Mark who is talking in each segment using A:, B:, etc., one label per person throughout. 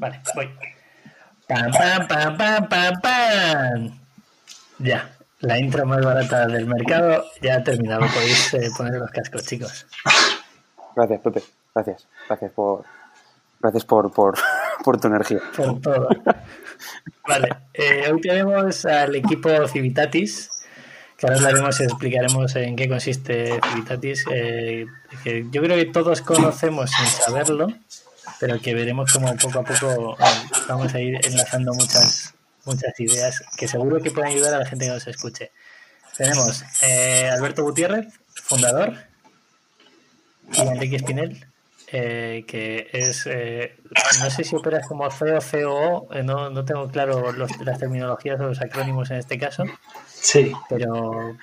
A: Vale, voy. Pam, pam, pam, pam, pam, pam. Ya, la intro más barata del mercado ya ha terminado. Podéis eh, poner los cascos, chicos.
B: Gracias, Pepe. Gracias. Gracias por, gracias por, por, por tu energía.
A: Por todo. Vale, eh, hoy tenemos al equipo Civitatis, que ahora hablaremos y explicaremos en qué consiste Civitatis, eh, que yo creo que todos conocemos sin saberlo, pero que veremos como poco a poco eh, vamos a ir enlazando muchas, muchas ideas que seguro que pueden ayudar a la gente que nos escuche. Tenemos eh, Alberto Gutiérrez, fundador, y Enrique Espinel, eh, que es, eh, no sé si operas como CEO, COO, eh, no, no tengo claro los, las terminologías o los acrónimos en este caso,
C: Sí,
A: pero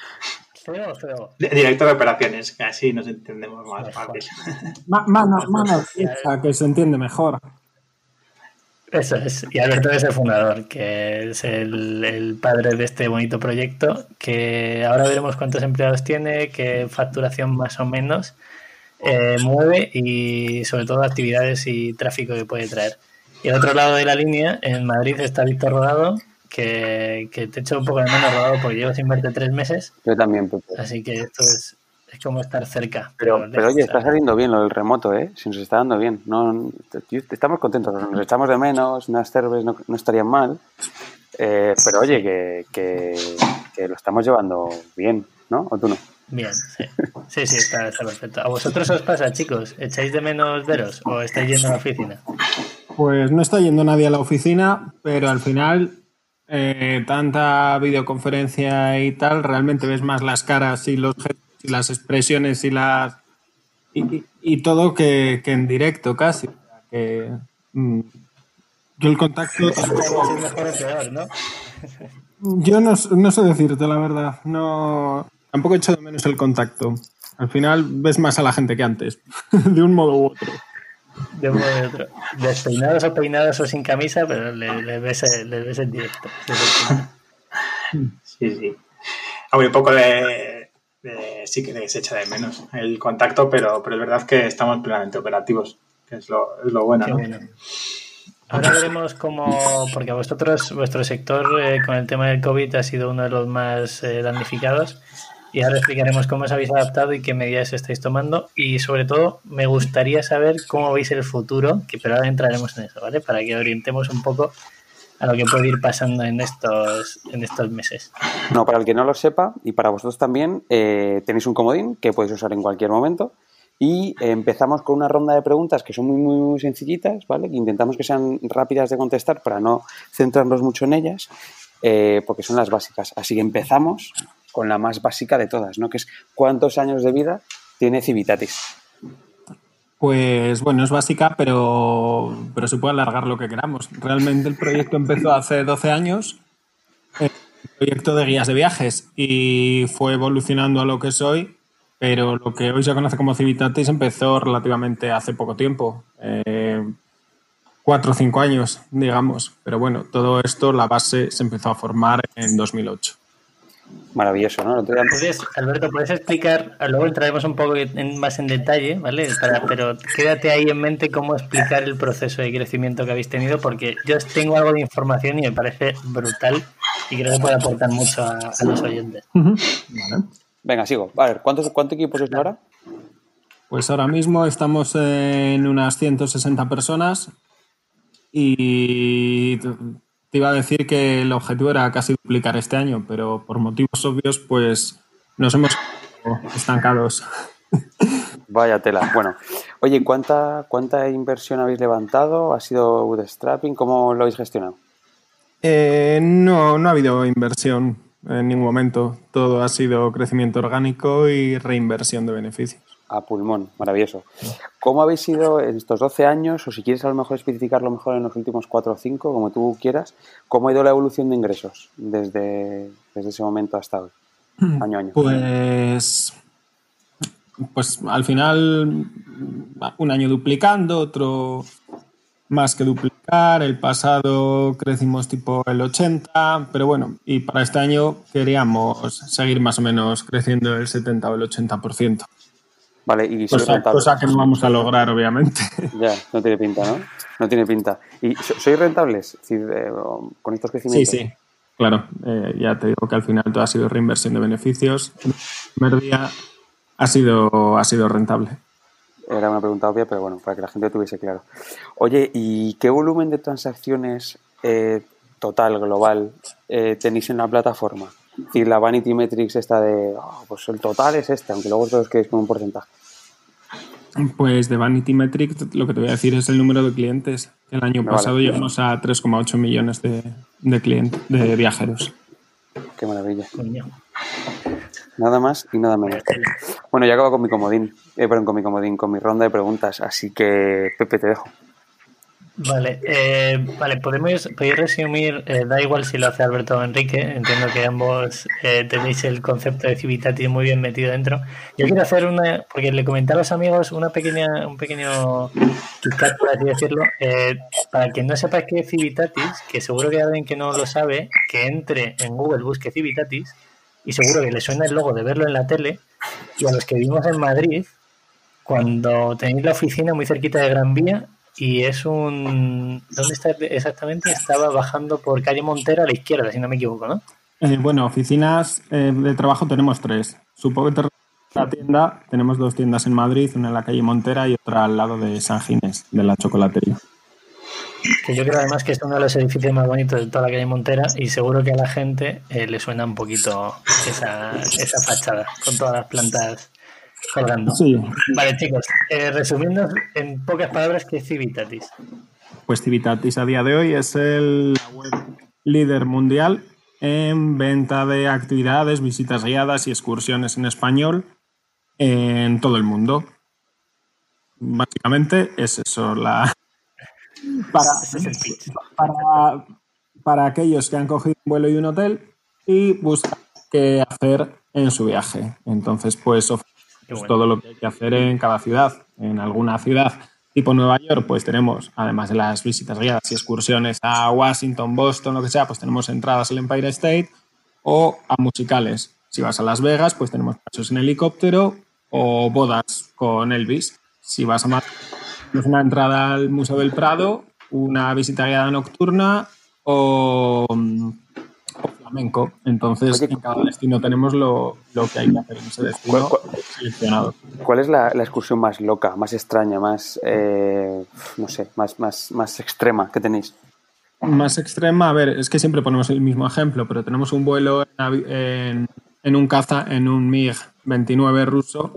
A: CEO o CEO.
C: de- director de operaciones, que así nos entendemos más fácil.
D: Ma- Mano, mano fija, que se entiende mejor.
A: Eso es, y Alberto es el fundador, que es el, el padre de este bonito proyecto, que ahora veremos cuántos empleados tiene, qué facturación más o menos eh, mueve y sobre todo actividades y tráfico que puede traer. Y al otro lado de la línea, en Madrid, está Víctor Rodado, que, que te echo un poco de menos rodado porque llevo sin verte tres meses,
B: Yo también, Pepe.
A: así que esto es, es como estar cerca.
B: Pero, pero oye, está saliendo bien lo del remoto, ¿eh? Si nos está dando bien. No, estamos contentos, nos echamos de menos, unas cervezas no, no estarían mal. Eh, pero oye, que, que, que lo estamos llevando bien, ¿no? ¿O tú no?
A: Bien, sí. Sí, sí, está, está perfecto. ¿A vosotros os pasa, chicos? ¿Echáis de menos veros o estáis yendo a la oficina?
D: Pues no está yendo nadie a la oficina, pero al final, eh, tanta videoconferencia y tal, realmente ves más las caras y los gestos y las expresiones y las y, y- todo que, que en directo casi. Que, mm, yo el contacto. Yo no, no sé decirte la verdad. No, tampoco he hecho de menos el contacto. Al final ves más a la gente que antes, de un modo u otro.
A: De otro. Despeinados o peinados o sin camisa, pero le, le ves, le ves en directo. Sí, sí.
C: Hombre, un poco de, de- sí que se echa de menos el contacto, pero, pero es verdad que estamos plenamente operativos, que es lo, es lo bueno,
A: Qué
C: ¿no?
A: bueno. Ahora veremos cómo, porque vosotros, vuestro sector eh, con el tema del COVID ha sido uno de los más eh, damnificados y ahora explicaremos cómo os habéis adaptado y qué medidas estáis tomando y sobre todo me gustaría saber cómo veis el futuro, que pero ahora entraremos en eso, ¿vale? Para que orientemos un poco a lo que puede ir pasando en estos, en estos meses.
B: No, para el que no lo sepa, y para vosotros también, eh, tenéis un comodín que podéis usar en cualquier momento. Y eh, empezamos con una ronda de preguntas que son muy, muy, muy sencillitas, ¿vale? Que intentamos que sean rápidas de contestar para no centrarnos mucho en ellas, eh, porque son las básicas. Así que empezamos con la más básica de todas, ¿no? Que es ¿cuántos años de vida tiene Civitatis?
D: Pues bueno, es básica, pero, pero se puede alargar lo que queramos. Realmente el proyecto empezó hace 12 años, eh, proyecto de guías de viajes, y fue evolucionando a lo que es hoy, pero lo que hoy se conoce como Civitatis empezó relativamente hace poco tiempo, eh, cuatro o cinco años, digamos. Pero bueno, todo esto, la base se empezó a formar en 2008.
B: Maravilloso, ¿no?
A: Entonces, Alberto, ¿puedes explicar? Luego entraremos un poco en- más en detalle, ¿vale? Para- pero quédate ahí en mente cómo explicar el proceso de crecimiento que habéis tenido, porque yo tengo algo de información y me parece brutal y creo que puede aportar mucho a, a los oyentes.
B: Venga, sigo. A ver, ¿cuántos, ¿cuántos equipos es ahora?
D: Pues ahora mismo estamos en unas 160 personas y te iba a decir que el objetivo era casi duplicar este año, pero por motivos obvios pues nos hemos estancados.
B: Vaya tela. Bueno, oye, ¿cuánta, ¿cuánta inversión habéis levantado? ¿Ha sido bootstrapping? ¿Cómo lo habéis gestionado?
D: Eh, no, no ha habido inversión en ningún momento. Todo ha sido crecimiento orgánico y reinversión de beneficios.
B: A pulmón, maravilloso. ¿Cómo habéis sido en estos 12 años, o si quieres a lo mejor especificarlo mejor en los últimos 4 o 5, como tú quieras, cómo ha ido la evolución de ingresos desde, desde ese momento hasta hoy, año a año?
D: Pues, pues al final un año duplicando, otro más que duplicar. El pasado crecimos tipo el 80, pero bueno, y para este año queríamos seguir más o menos creciendo el 70 o el 80%.
B: Vale, y
D: Cosa,
B: rentable.
D: cosa que no vamos a lograr, obviamente.
B: Ya, no tiene pinta, ¿no? No tiene pinta. ¿Y so- sois rentables? Es decir, eh, con estos
D: Sí,
B: crecimientos.
D: sí. Claro, eh, ya te digo que al final todo ha sido reinversión de beneficios. El primer día ha sido, ha sido rentable.
B: Era una pregunta obvia, pero bueno, para que la gente tuviese claro. Oye, ¿y qué volumen de transacciones eh, total, global, tenéis en la plataforma? Es decir, la Vanity Metrics esta de, "Ah, pues el total es este, aunque luego todos quedéis con un porcentaje.
D: Pues de Vanity Metrics lo que te voy a decir es el número de clientes. El año
B: Vale.
D: pasado llegamos a 3,8 millones de, de clientes, de viajeros.
B: Qué maravilla. Nada más y nada menos. Bueno, ya acabo con mi comodín, eh, perdón, con mi comodín, con mi ronda de preguntas, así que Pepe te dejo.
A: Vale, eh, vale, podemos podéis resumir, eh, da igual si lo hace Alberto o Enrique, entiendo que ambos eh, tenéis el concepto de Civitatis muy bien metido dentro. Yo quiero hacer una, porque le comenté a los amigos una pequeña, un pequeño KitKat, por así decirlo, eh, para quien no sepa qué es Civitatis, que seguro que alguien que no lo sabe, que entre en Google, busque Civitatis, y seguro que le suena el logo de verlo en la tele, y a los que vivimos en Madrid, cuando tenéis la oficina muy cerquita de Gran Vía y es un... ¿Dónde está exactamente? Estaba bajando por calle Montero a la izquierda, si no me equivoco, ¿no?
D: Eh, bueno, oficinas eh, de trabajo tenemos tres. Supongo que te la tienda. Tenemos dos tiendas en Madrid, una en la calle Montera y otra al lado de San Ginés, de la chocolatería.
A: Que yo creo además que es uno de los edificios más bonitos de toda la calle Montera y seguro que a la gente eh, le suena un poquito esa, esa fachada con todas las plantas colgando.
D: Sí,
A: Vale, chicos, eh, resumiendo en pocas palabras, ¿qué es Civitatis?
D: pues Civitatis a día de hoy es el web líder mundial en venta de actividades, visitas guiadas y excursiones en español en todo el mundo. Básicamente es eso, la para, para, para aquellos que han cogido un vuelo y un hotel y buscan qué hacer en su viaje. Entonces, pues ofrecemos
A: Qué bueno.
D: todo lo que hay que hacer en cada ciudad. En alguna ciudad tipo Nueva York, pues tenemos, además de las visitas guiadas y excursiones a Washington, Boston, lo que sea, pues tenemos entradas al Empire State o a musicales. Si vas a Las Vegas, pues tenemos pasos en helicóptero o bodas con Elvis. Si vas a Madrid, tenemos una entrada al Museo del Prado, una visita guiada nocturna o, mm, o flamenco. Entonces,
B: Oye,
D: en cada destino tenemos lo, lo que hay que hacer en ese destino
B: ¿Cuál- cuál-
D: seleccionado.
B: ¿Cuál es la, la excursión más loca, más extraña, más, eh, no sé, más, más, más extrema que tenéis?
D: Más extrema, a ver, es que siempre ponemos el mismo ejemplo, pero tenemos un vuelo en, en- en un caza, en un MiG-29 ruso,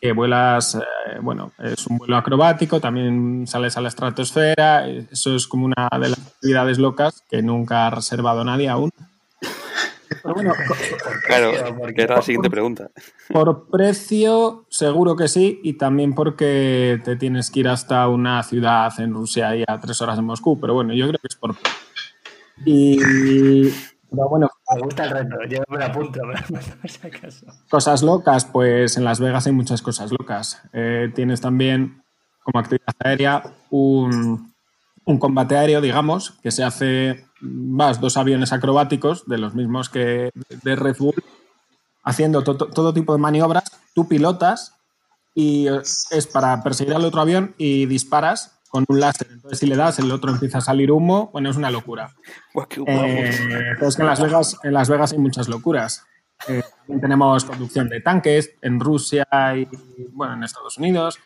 D: que vuelas, eh, bueno, es un vuelo acrobático, también sales a la estratosfera, eh, eso es como una de las actividades locas que nunca ha reservado nadie aún. Pero bueno,
B: Claro, que era la siguiente pregunta.
D: por precio, seguro que sí, y también porque te tienes que ir hasta una ciudad en Rusia y a tres horas de Moscú, pero bueno, yo creo que es por precio. Y, pero bueno,
A: Me gusta el reto, yo me lo apunto, pero por si acaso.
D: cosas locas, pues en Las Vegas hay muchas cosas locas. Eh, tienes también como actividad aérea un, un combate aéreo, digamos, que se hace, vas, dos aviones acrobáticos de los mismos que de Red Bull, haciendo to- to- todo tipo de maniobras, tú pilotas y eh, es para perseguir al otro avión y disparas con un láser. Entonces si le das, el otro empieza a salir humo, bueno, es una locura. Eh, pero es que en Las Vegas, en Las Vegas hay muchas locuras. Eh, también tenemos conducción de tanques en Rusia y bueno, en Estados Unidos.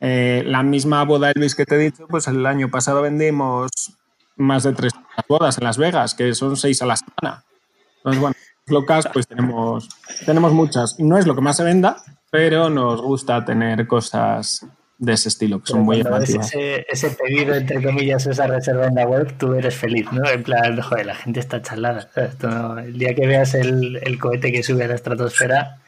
D: Eh, la misma boda Elvis que te he dicho, pues el año pasado vendimos más de 300 bodas en Las Vegas, que son seis a la semana. Entonces, bueno, locas, pues tenemos, tenemos muchas. No es lo que más se venda, pero nos gusta tener cosas de ese estilo, que son muy llamativas.
A: ese, ese pedido, entre comillas, esa reserva en la web, tú eres feliz, ¿no? En plan, joder, la gente está no- el día que veas el, el cohete que sube a la estratosfera,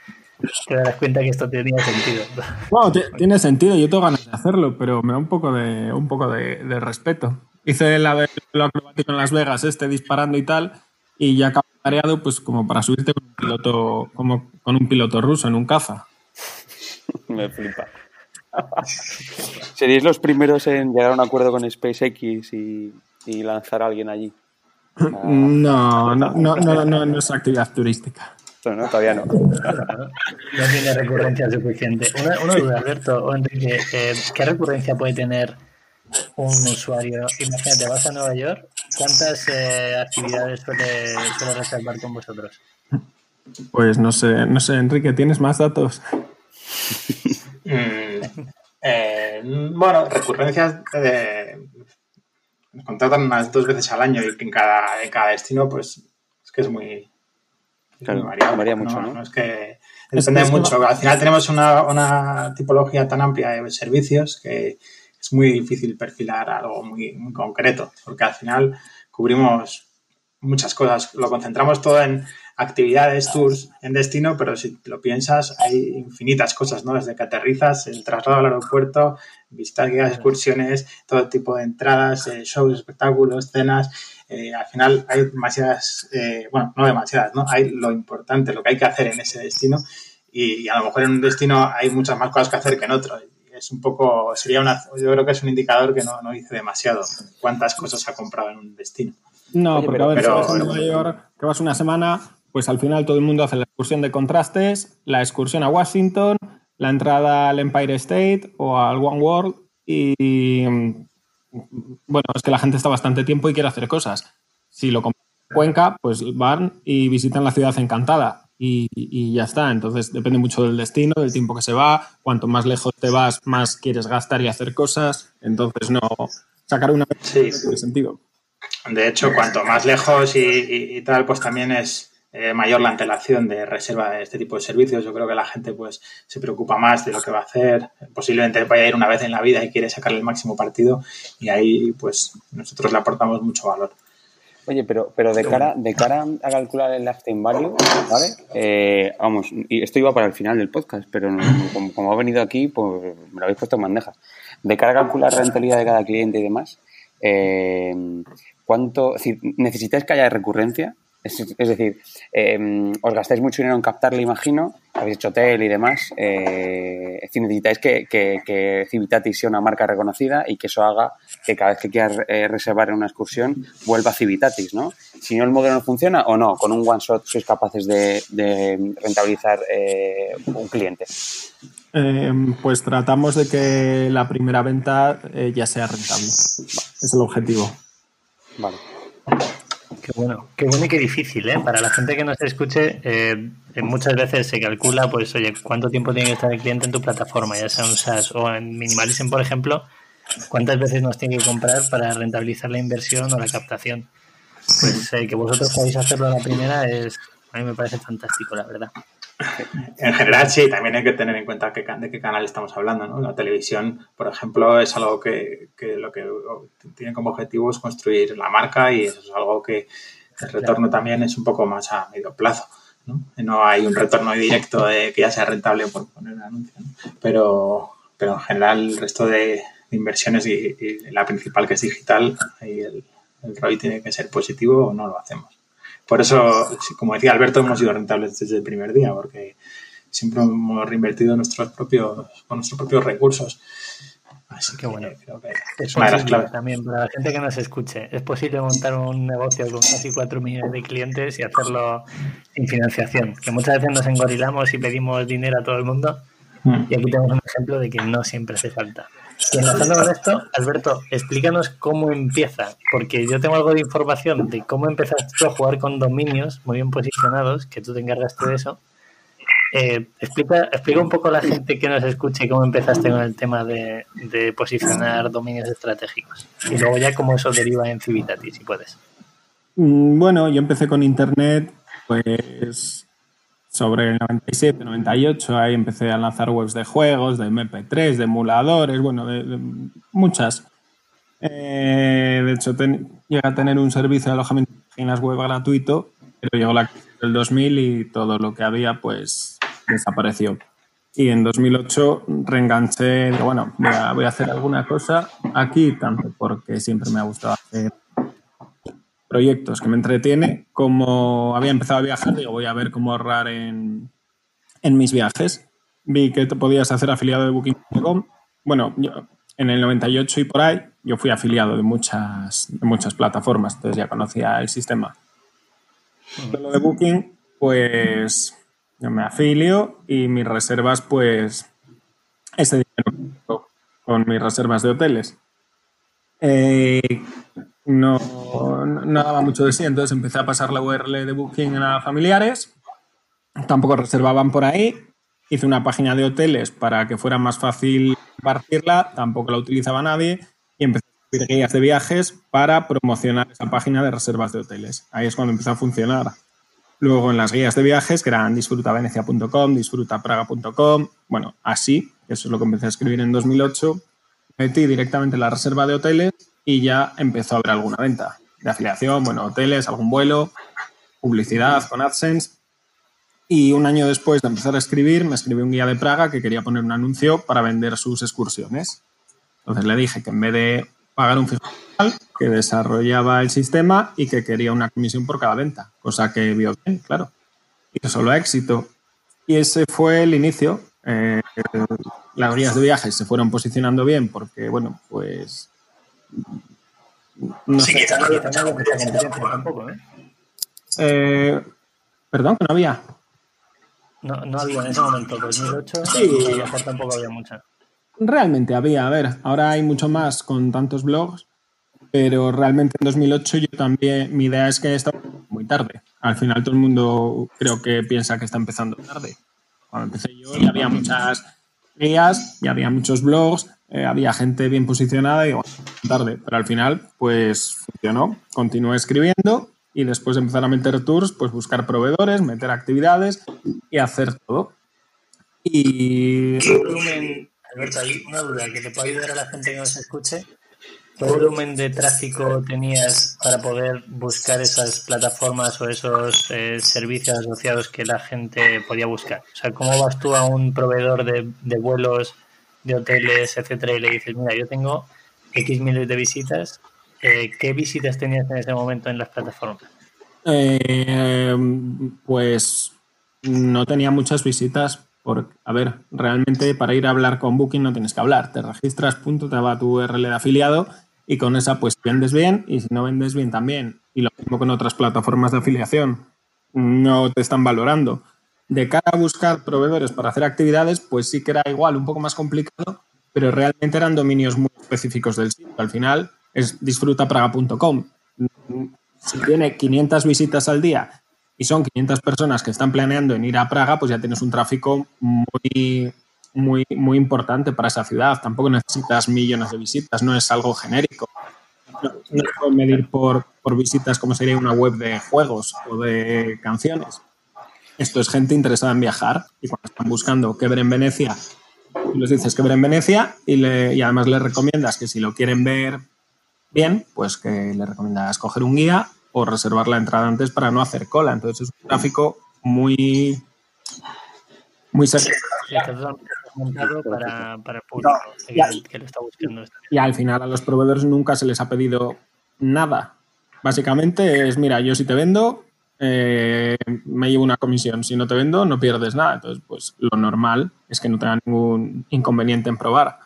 A: te darás cuenta que esto tenía sentido.
D: Bueno, ti- tiene sentido, yo tengo ganas de hacerlo, pero me da un poco de, un poco de, de respeto. Hice la de lo acrobático en Las Vegas, este disparando y tal, y ya acabo mareado, pues como para subirte con un piloto, como con un piloto ruso en un caza.
B: Me flipa. ¿Seríais los primeros en llegar a un acuerdo con SpaceX y, y lanzar a alguien allí?
D: No, no, no, no, no, no es actividad turística.
B: ¿no? Todavía no.
A: No tiene recurrencia suficiente. Una, una duda, Alberto o Enrique, eh, ¿qué recurrencia puede tener un usuario? Imagínate, vas a Nueva York, ¿cuántas eh, actividades suele, suele reservar con vosotros?
D: Pues no sé, no sé, Enrique, ¿tienes más datos?
C: Mm, eh, bueno, recurrencias nos contratan unas dos veces al año y en cada, en cada destino, pues es que es muy, es
B: Claro,
C: variable.
B: varía mucho, ¿no?
C: Es que
D: Es
C: depende
D: que es que
C: mucho. Al final tenemos una, una tipología tan amplia de servicios que es muy difícil perfilar algo muy, muy concreto, porque al final cubrimos muchas cosas. Lo concentramos todo en actividades, tours en destino, pero si lo piensas, hay infinitas cosas, ¿no? Desde que aterrizas, el traslado al aeropuerto, visitas guías, excursiones, todo tipo de entradas, eh, shows, espectáculos, cenas. Eh, al final hay demasiadas, eh, bueno, no demasiadas, ¿no? Hay lo importante, lo que hay que hacer en ese destino y, y a lo mejor en un destino hay muchas más cosas que hacer que en otro. Es un poco, sería una, yo creo que es un indicador que no, no dice demasiado cuántas cosas ha comprado en un destino.
D: No,
B: Oye,
D: porque
B: pero-
D: a ver, si
C: pero-
D: vas a Nueva York, que vas una semana, pues al final todo el mundo hace la excursión de contrastes, la excursión a Washington, la entrada al Empire State o al One World y bueno, es que la gente está bastante tiempo y quiere hacer cosas. Si lo compran en Cuenca, pues van y visitan la ciudad encantada y, y ya está. Entonces depende mucho del destino, del tiempo que se va. Cuanto más lejos te vas, más quieres gastar y hacer cosas. Entonces no sacar una
C: Sí.
D: no tiene sentido.
C: De hecho, cuanto más lejos y, y- y tal, pues también es eh, mayor la antelación de reserva de este tipo de servicios. Yo creo que la gente pues se preocupa más de lo que va a hacer. Posiblemente vaya a ir una vez en la vida y quiere sacarle el máximo partido y ahí pues nosotros le aportamos mucho valor.
B: Oye, pero, pero de cara, de cara a calcular el lifetime value, ¿vale? Eh, vamos, y esto iba para el final del podcast, pero como, como ha venido aquí, pues me lo habéis puesto en bandeja. De cara a calcular la rentabilidad de cada cliente y demás, eh, ¿cuánto, es decir, necesitáis que haya recurrencia? Es, es decir, eh, os gastáis mucho dinero en captarle, imagino, habéis hecho hotel y demás. eh, decir, necesitáis que, que, sea una marca reconocida y que eso haga que cada vez que quieras eh, reservar en una excursión vuelva Civitatis, ¿no? Si no, el modelo no funciona o no, con un one shot sois capaces de, de rentabilizar eh, un cliente.
D: Eh, pues tratamos de que la primera venta eh, ya sea rentable. Es el objetivo.
B: Vale.
A: Qué bueno, qué bueno y qué difícil, ¿eh? Para la gente que nos escuche, eh, muchas veces se calcula, pues, oye, cuánto tiempo tiene que estar el cliente en tu plataforma, ya sea un SaaS o en Minimalism, por ejemplo, cuántas veces nos tiene que comprar para rentabilizar la inversión o la captación. Pues eh, que vosotros podáis hacerlo a la primera es, a mí me parece fantástico, la verdad.
C: En general, sí, también hay que tener en cuenta qué, de qué canal estamos hablando. ¿no? La televisión, por ejemplo, es algo que, que lo que tiene como objetivo es construir la marca y eso es algo que el retorno también es un poco más a medio plazo. No, no hay un retorno directo de que ya sea rentable por poner un anuncio. ¿no? Pero, pero en general, el resto de, de inversiones y, y la principal que es digital, ahí el, el ROI tiene que ser positivo o no lo hacemos. Por eso, como decía Alberto, hemos sido rentables desde el primer día, porque siempre hemos reinvertido nuestros propios, con nuestros propios recursos. Así que
A: bueno.
C: creo que
A: Es
C: una de las claves.
A: también para la gente que nos escuche. Es posible montar un negocio con casi 4 millones de clientes y hacerlo sin financiación. Que muchas veces nos engorilamos y pedimos dinero a todo el mundo.
C: Mm.
A: Y aquí tenemos un ejemplo de que no siempre hace falta. Y enlazando con esto, Alberto, explícanos cómo empieza, porque yo tengo algo de información de cómo empezaste a jugar con dominios muy bien posicionados, que tú te encargaste de eso. Eh, explica, explica un poco a la gente que nos escuche cómo empezaste con el tema de, de posicionar dominios estratégicos. Y luego ya cómo eso deriva en Civitati, si puedes.
D: Mm, Bueno, yo empecé con internet, pues sobre el 97, 98, ahí empecé a lanzar webs de juegos, de MP3, de emuladores, bueno, de, muchas. Eh, de hecho, ten- llegué a tener un servicio de alojamiento de páginas web gratuito, pero llegó la crisis del 2000 y todo lo que había, pues, desapareció. Y en 2008 reenganché, bueno, voy a, voy a hacer alguna cosa aquí, tanto porque siempre me ha gustado hacer proyectos que me entretiene. Como había empezado a viajar, digo, voy a ver cómo ahorrar en, en mis viajes. Vi que te podías hacer afiliado de Booking.com. Bueno, yo, en el 98 y por ahí, yo fui afiliado de muchas, de muchas plataformas, entonces ya conocía el sistema. Pero lo de Booking, pues yo me afilio y mis reservas, pues ese dinero con mis reservas de hoteles. Eh, no, daba mucho de sí, entonces empecé a pasar la URL de Booking a familiares. Tampoco reservaban por ahí. Hice una página de hoteles para que fuera más fácil compartirla, tampoco la utilizaba nadie y empecé a escribir guías de viajes para promocionar esa página de reservas de hoteles. Ahí es cuando empezó a funcionar. Luego en las guías de viajes, que eran disfrutavenecia.com, disfrutapraga.com, bueno, así, eso es lo que empecé a escribir en 2008, metí directamente la reserva de hoteles y ya empezó a haber alguna venta de afiliación, bueno, hoteles, algún vuelo, publicidad con AdSense. Y un año después de empezar a escribir, me escribió un guía de Praga que quería poner un anuncio para vender sus excursiones. Entonces le dije que en vez de pagar un fijo que desarrollaba el sistema y que quería una comisión por cada venta, cosa que vio bien, claro. Y solo éxito. Y ese fue el inicio. Eh, las guías de viajes se fueron posicionando bien porque, bueno, pues
A: no sí, sé. Quizá no había competencia tampoco, ¿eh?
D: ¿eh? Perdón, que no había.
A: No, no había en ese momento, 2008, sí. tampoco había mucha.
D: Realmente había, a ver, ahora hay mucho más con tantos blogs, pero realmente en 2008 yo también, mi idea es que está muy tarde. Al final todo el mundo creo que piensa que está empezando tarde. Cuando empecé yo ya había muchas guías, ya había muchos blogs, eh, había gente bien posicionada y bueno, tarde, pero al final pues funcionó. Continué escribiendo y después de empezar a meter tours, pues buscar proveedores, meter actividades y hacer todo. Y...
A: ¿Qué volumen, Alberto, hay una duda que te puede ayudar a la gente que nos escuche? ¿Qué volumen de tráfico tenías para poder buscar esas plataformas o esos eh, servicios asociados que la gente podía buscar? O sea, ¿cómo vas tú a un proveedor de vuelos de hoteles, etcétera, y le dices, mira, yo tengo X miles de visitas, eh, ¿qué visitas tenías en ese momento en las plataformas?
D: Eh, pues no tenía muchas visitas. Porque, a ver, realmente para ir a hablar con Booking no tienes que hablar. Te registras, punto, te va tu URL de afiliado y con esa pues vendes bien y si no vendes bien también. Y lo mismo con otras plataformas de afiliación. No te están valorando de cara a buscar proveedores para hacer actividades, pues sí que era igual, un poco más complicado, pero realmente eran dominios muy específicos del sitio. Al final es disfrutapraga.com. Si tiene 500 visitas al día y son 500 personas que están planeando en ir a Praga, pues ya tienes un tráfico muy, muy, muy importante para esa ciudad. Tampoco necesitas millones de visitas, no es algo genérico. No, no se puede medir por, por visitas como sería una web de juegos o de canciones esto es gente interesada en viajar y cuando están buscando qué ver en Venecia, les dices que ver en Venecia y, le, y además les recomiendas que si lo quieren ver bien, pues que le recomiendas coger un guía o reservar la entrada antes para no hacer cola. Entonces es un tráfico muy muy serio.
A: Para, para, el público que, lo está buscando.
D: Y al final a los proveedores nunca se les ha pedido nada. Básicamente es, mira, yo si te vendo, eh, me llevo una comisión. Si no te vendo, no pierdes nada. Entonces, pues lo normal es que no tenga ningún inconveniente en probar.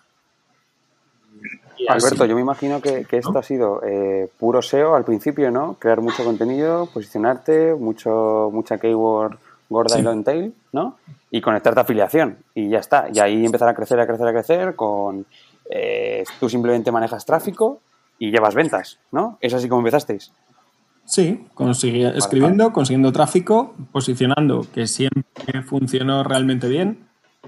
B: Alberto, yo me imagino que, esto ha sido eh, puro SEO al principio, ¿no? Crear mucho contenido, posicionarte, mucho, mucha keyword gorda y long tail, ¿no? Y conectarte a afiliación y ya está. Y ahí empezar a crecer, a crecer, a crecer con... Eh, tú simplemente manejas tráfico y llevas ventas, ¿no? Es así como empezasteis.
D: Sí, escribiendo, consiguiendo tráfico, posicionando, que siempre funcionó realmente bien.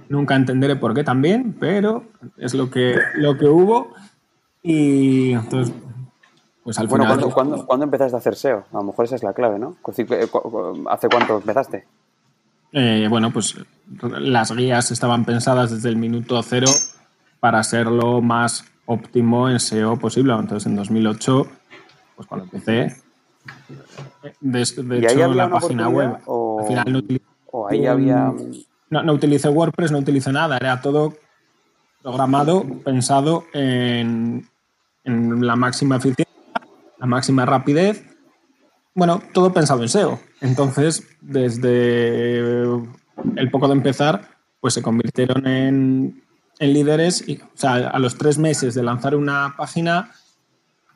D: Nunca entenderé por qué también, pero es lo que, lo que hubo. Y entonces, pues al
B: bueno,
D: final.
B: ¿cuándo, empezaste a hacer SEO? A lo mejor esa es la clave, ¿no? Eh, ¿Hace cuánto empezaste?
D: Eh, bueno, pues las guías estaban pensadas desde el minuto cero para ser lo más óptimo en SEO posible. Entonces, en 2008, pues cuando empecé, de, hecho, la página web.
B: O, al final no ahí había.
D: No, no utilicé WordPress, no utilicé nada. Era todo programado, pensado en, en la máxima eficiencia, la máxima rapidez. Bueno, todo pensado en SEO. Entonces, desde el poco de empezar, pues se convirtieron en, en líderes. Y, o sea, a los tres meses de lanzar una página,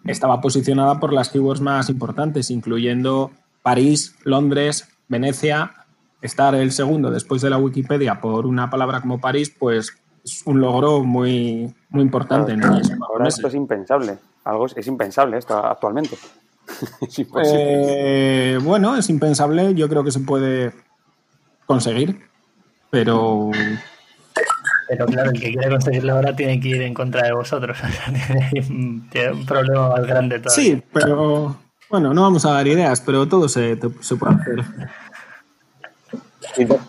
D: estaba posicionada por las keywords más importantes, incluyendo París, Londres, Venecia, estar el segundo después de la Wikipedia por una palabra como París, pues es un logro muy, muy importante.
B: Claro, ahora esto es impensable. Algo es, es impensable esto actualmente.
D: es eh, bueno, es impensable. Yo creo que se puede conseguir, pero
A: pero claro, el que quiere conseguirlo ahora tiene que ir en contra de vosotros. tiene, un problema más grande todavía.
D: Sí, pero bueno, no vamos a dar ideas, pero todo se, se puede hacer.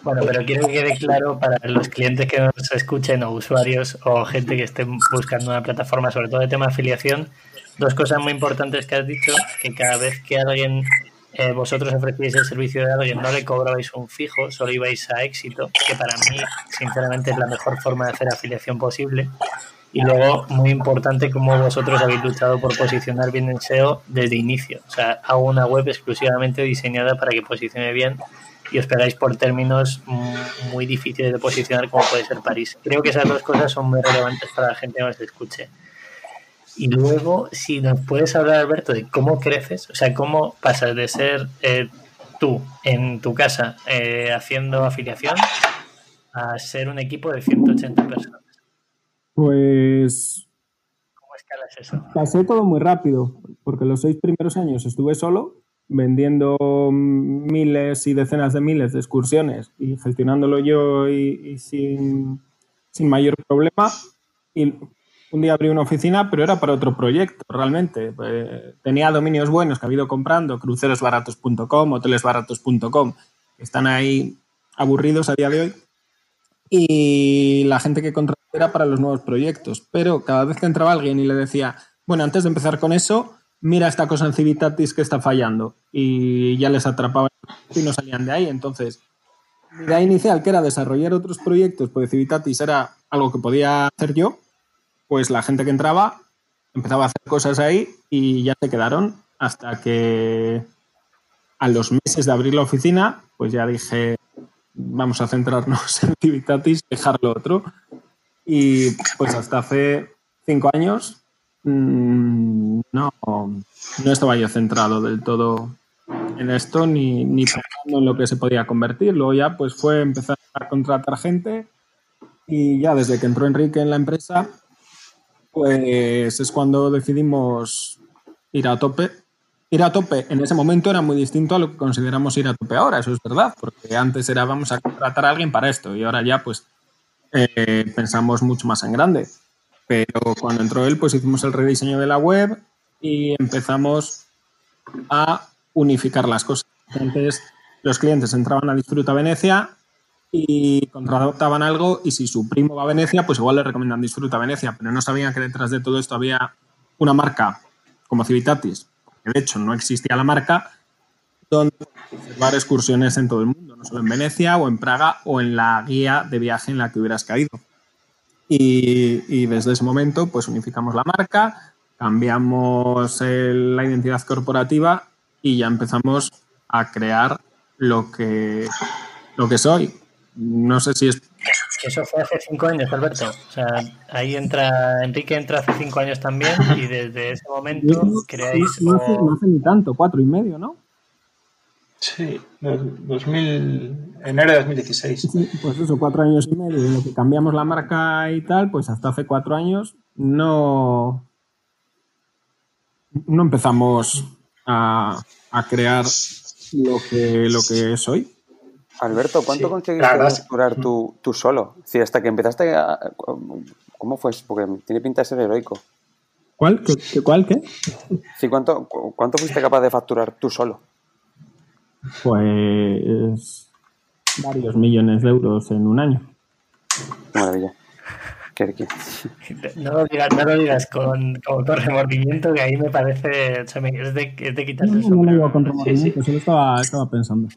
A: Bueno, pero quiero que quede claro para los clientes que nos escuchen o usuarios o gente que esté buscando una plataforma, sobre todo de tema afiliación, dos cosas muy importantes que has dicho, que cada vez que alguien eh, vosotros ofrecíais el servicio de alguien, no le cobrabais un fijo, solo ibais a éxito, que para mí, sinceramente, es la mejor forma de hacer afiliación posible. Y luego, muy importante, como vosotros habéis luchado por posicionar bien en SEO desde inicio. O sea, hago una web exclusivamente diseñada para que posicione bien y os pegáis por términos muy difíciles de posicionar como puede ser París. Creo que esas dos cosas son muy relevantes para la gente que nos escuche. Y luego, si nos puedes hablar, Alberto, de cómo creces, o sea, cómo pasas de ser eh, tú en tu casa eh, haciendo afiliación a ser un equipo de 180 personas.
D: Pues.
A: ¿Cómo escalas eso?
D: Pasé todo muy rápido, porque los seis primeros años estuve solo vendiendo miles y decenas de miles de excursiones y gestionándolo yo y, y sin, sin mayor problema. Y un día abrí una oficina, pero era para otro proyecto, realmente. Eh, tenía dominios buenos que ha ido comprando, crucerosbaratos.com, hotelesbaratos.com, que están ahí aburridos a día de hoy. Y la gente que contrataba era para los nuevos proyectos. Pero cada vez que entraba alguien y le decía, bueno, antes de empezar con eso, mira esta cosa en Civitatis que está fallando. Y ya les atrapaba y no salían de ahí. Entonces, mi idea inicial, que era desarrollar otros proyectos, porque Civitatis era algo que podía hacer yo, pues la gente que entraba empezaba a hacer cosas ahí y ya se quedaron hasta que a los meses de abrir la oficina, pues ya dije, vamos a centrarnos en Civitatis, dejar lo otro. Y pues hasta hace cinco años mmm, no, no estaba yo centrado del todo en esto ni, ni pensando en lo que se podía convertir. Luego ya pues fue empezar a contratar gente y ya desde que entró Enrique en la empresa pues es cuando decidimos ir a tope. Ir a tope en ese momento era muy distinto a lo que consideramos ir a tope ahora, eso es verdad, porque antes era vamos a contratar a alguien para esto y ahora ya pues eh, pensamos mucho más en grande. Pero cuando entró él, pues hicimos el rediseño de la web y empezamos a unificar las cosas. Antes los clientes entraban a Disfruta Venecia y contrataban algo y si su primo va a Venecia, pues igual le recomiendan Disfruta Venecia, pero no sabían que detrás de todo esto había una marca como Civitatis, que de hecho no existía la marca, donde observar excursiones en todo el mundo, no solo en Venecia o en Praga o en la guía de viaje en la que hubieras caído. Y, desde ese momento, pues unificamos la marca, cambiamos la identidad corporativa y ya empezamos a crear lo que, lo que soy, no sé si es.
A: Eso fue hace cinco años, Alberto. O sea, ahí entra. Enrique entra hace cinco años también y desde ese momento creáis.
D: No, hace, no hace ni tanto, cuatro y medio, ¿no?
C: Sí, 2000, enero de 2016.
D: Sí, pues eso, cuatro años y medio. En lo que cambiamos la marca y tal, pues hasta hace cuatro años no. No empezamos a, a crear lo que, lo que es hoy.
B: Alberto, ¿cuánto sí, conseguiste facturar tú, tú, solo? Si hasta que empezaste a... ¿Cómo fue? Porque tiene pinta de ser heroico.
D: ¿Cuál? ¿Qué, ¿Cuál? ¿Qué?
B: Sí, ¿cuánto, ¿cuánto fuiste capaz de facturar tú solo?
D: Pues varios millones de euros en un año.
B: Maravilla. ¿Qué,
A: qué? No, lo digas, no lo digas con, con, con, remordimiento, que ahí me parece. O sea, es, de, es de quitarse
D: no, el sombrero. No lo digo con remordimiento, sí, sí. solo estaba, estaba pensando.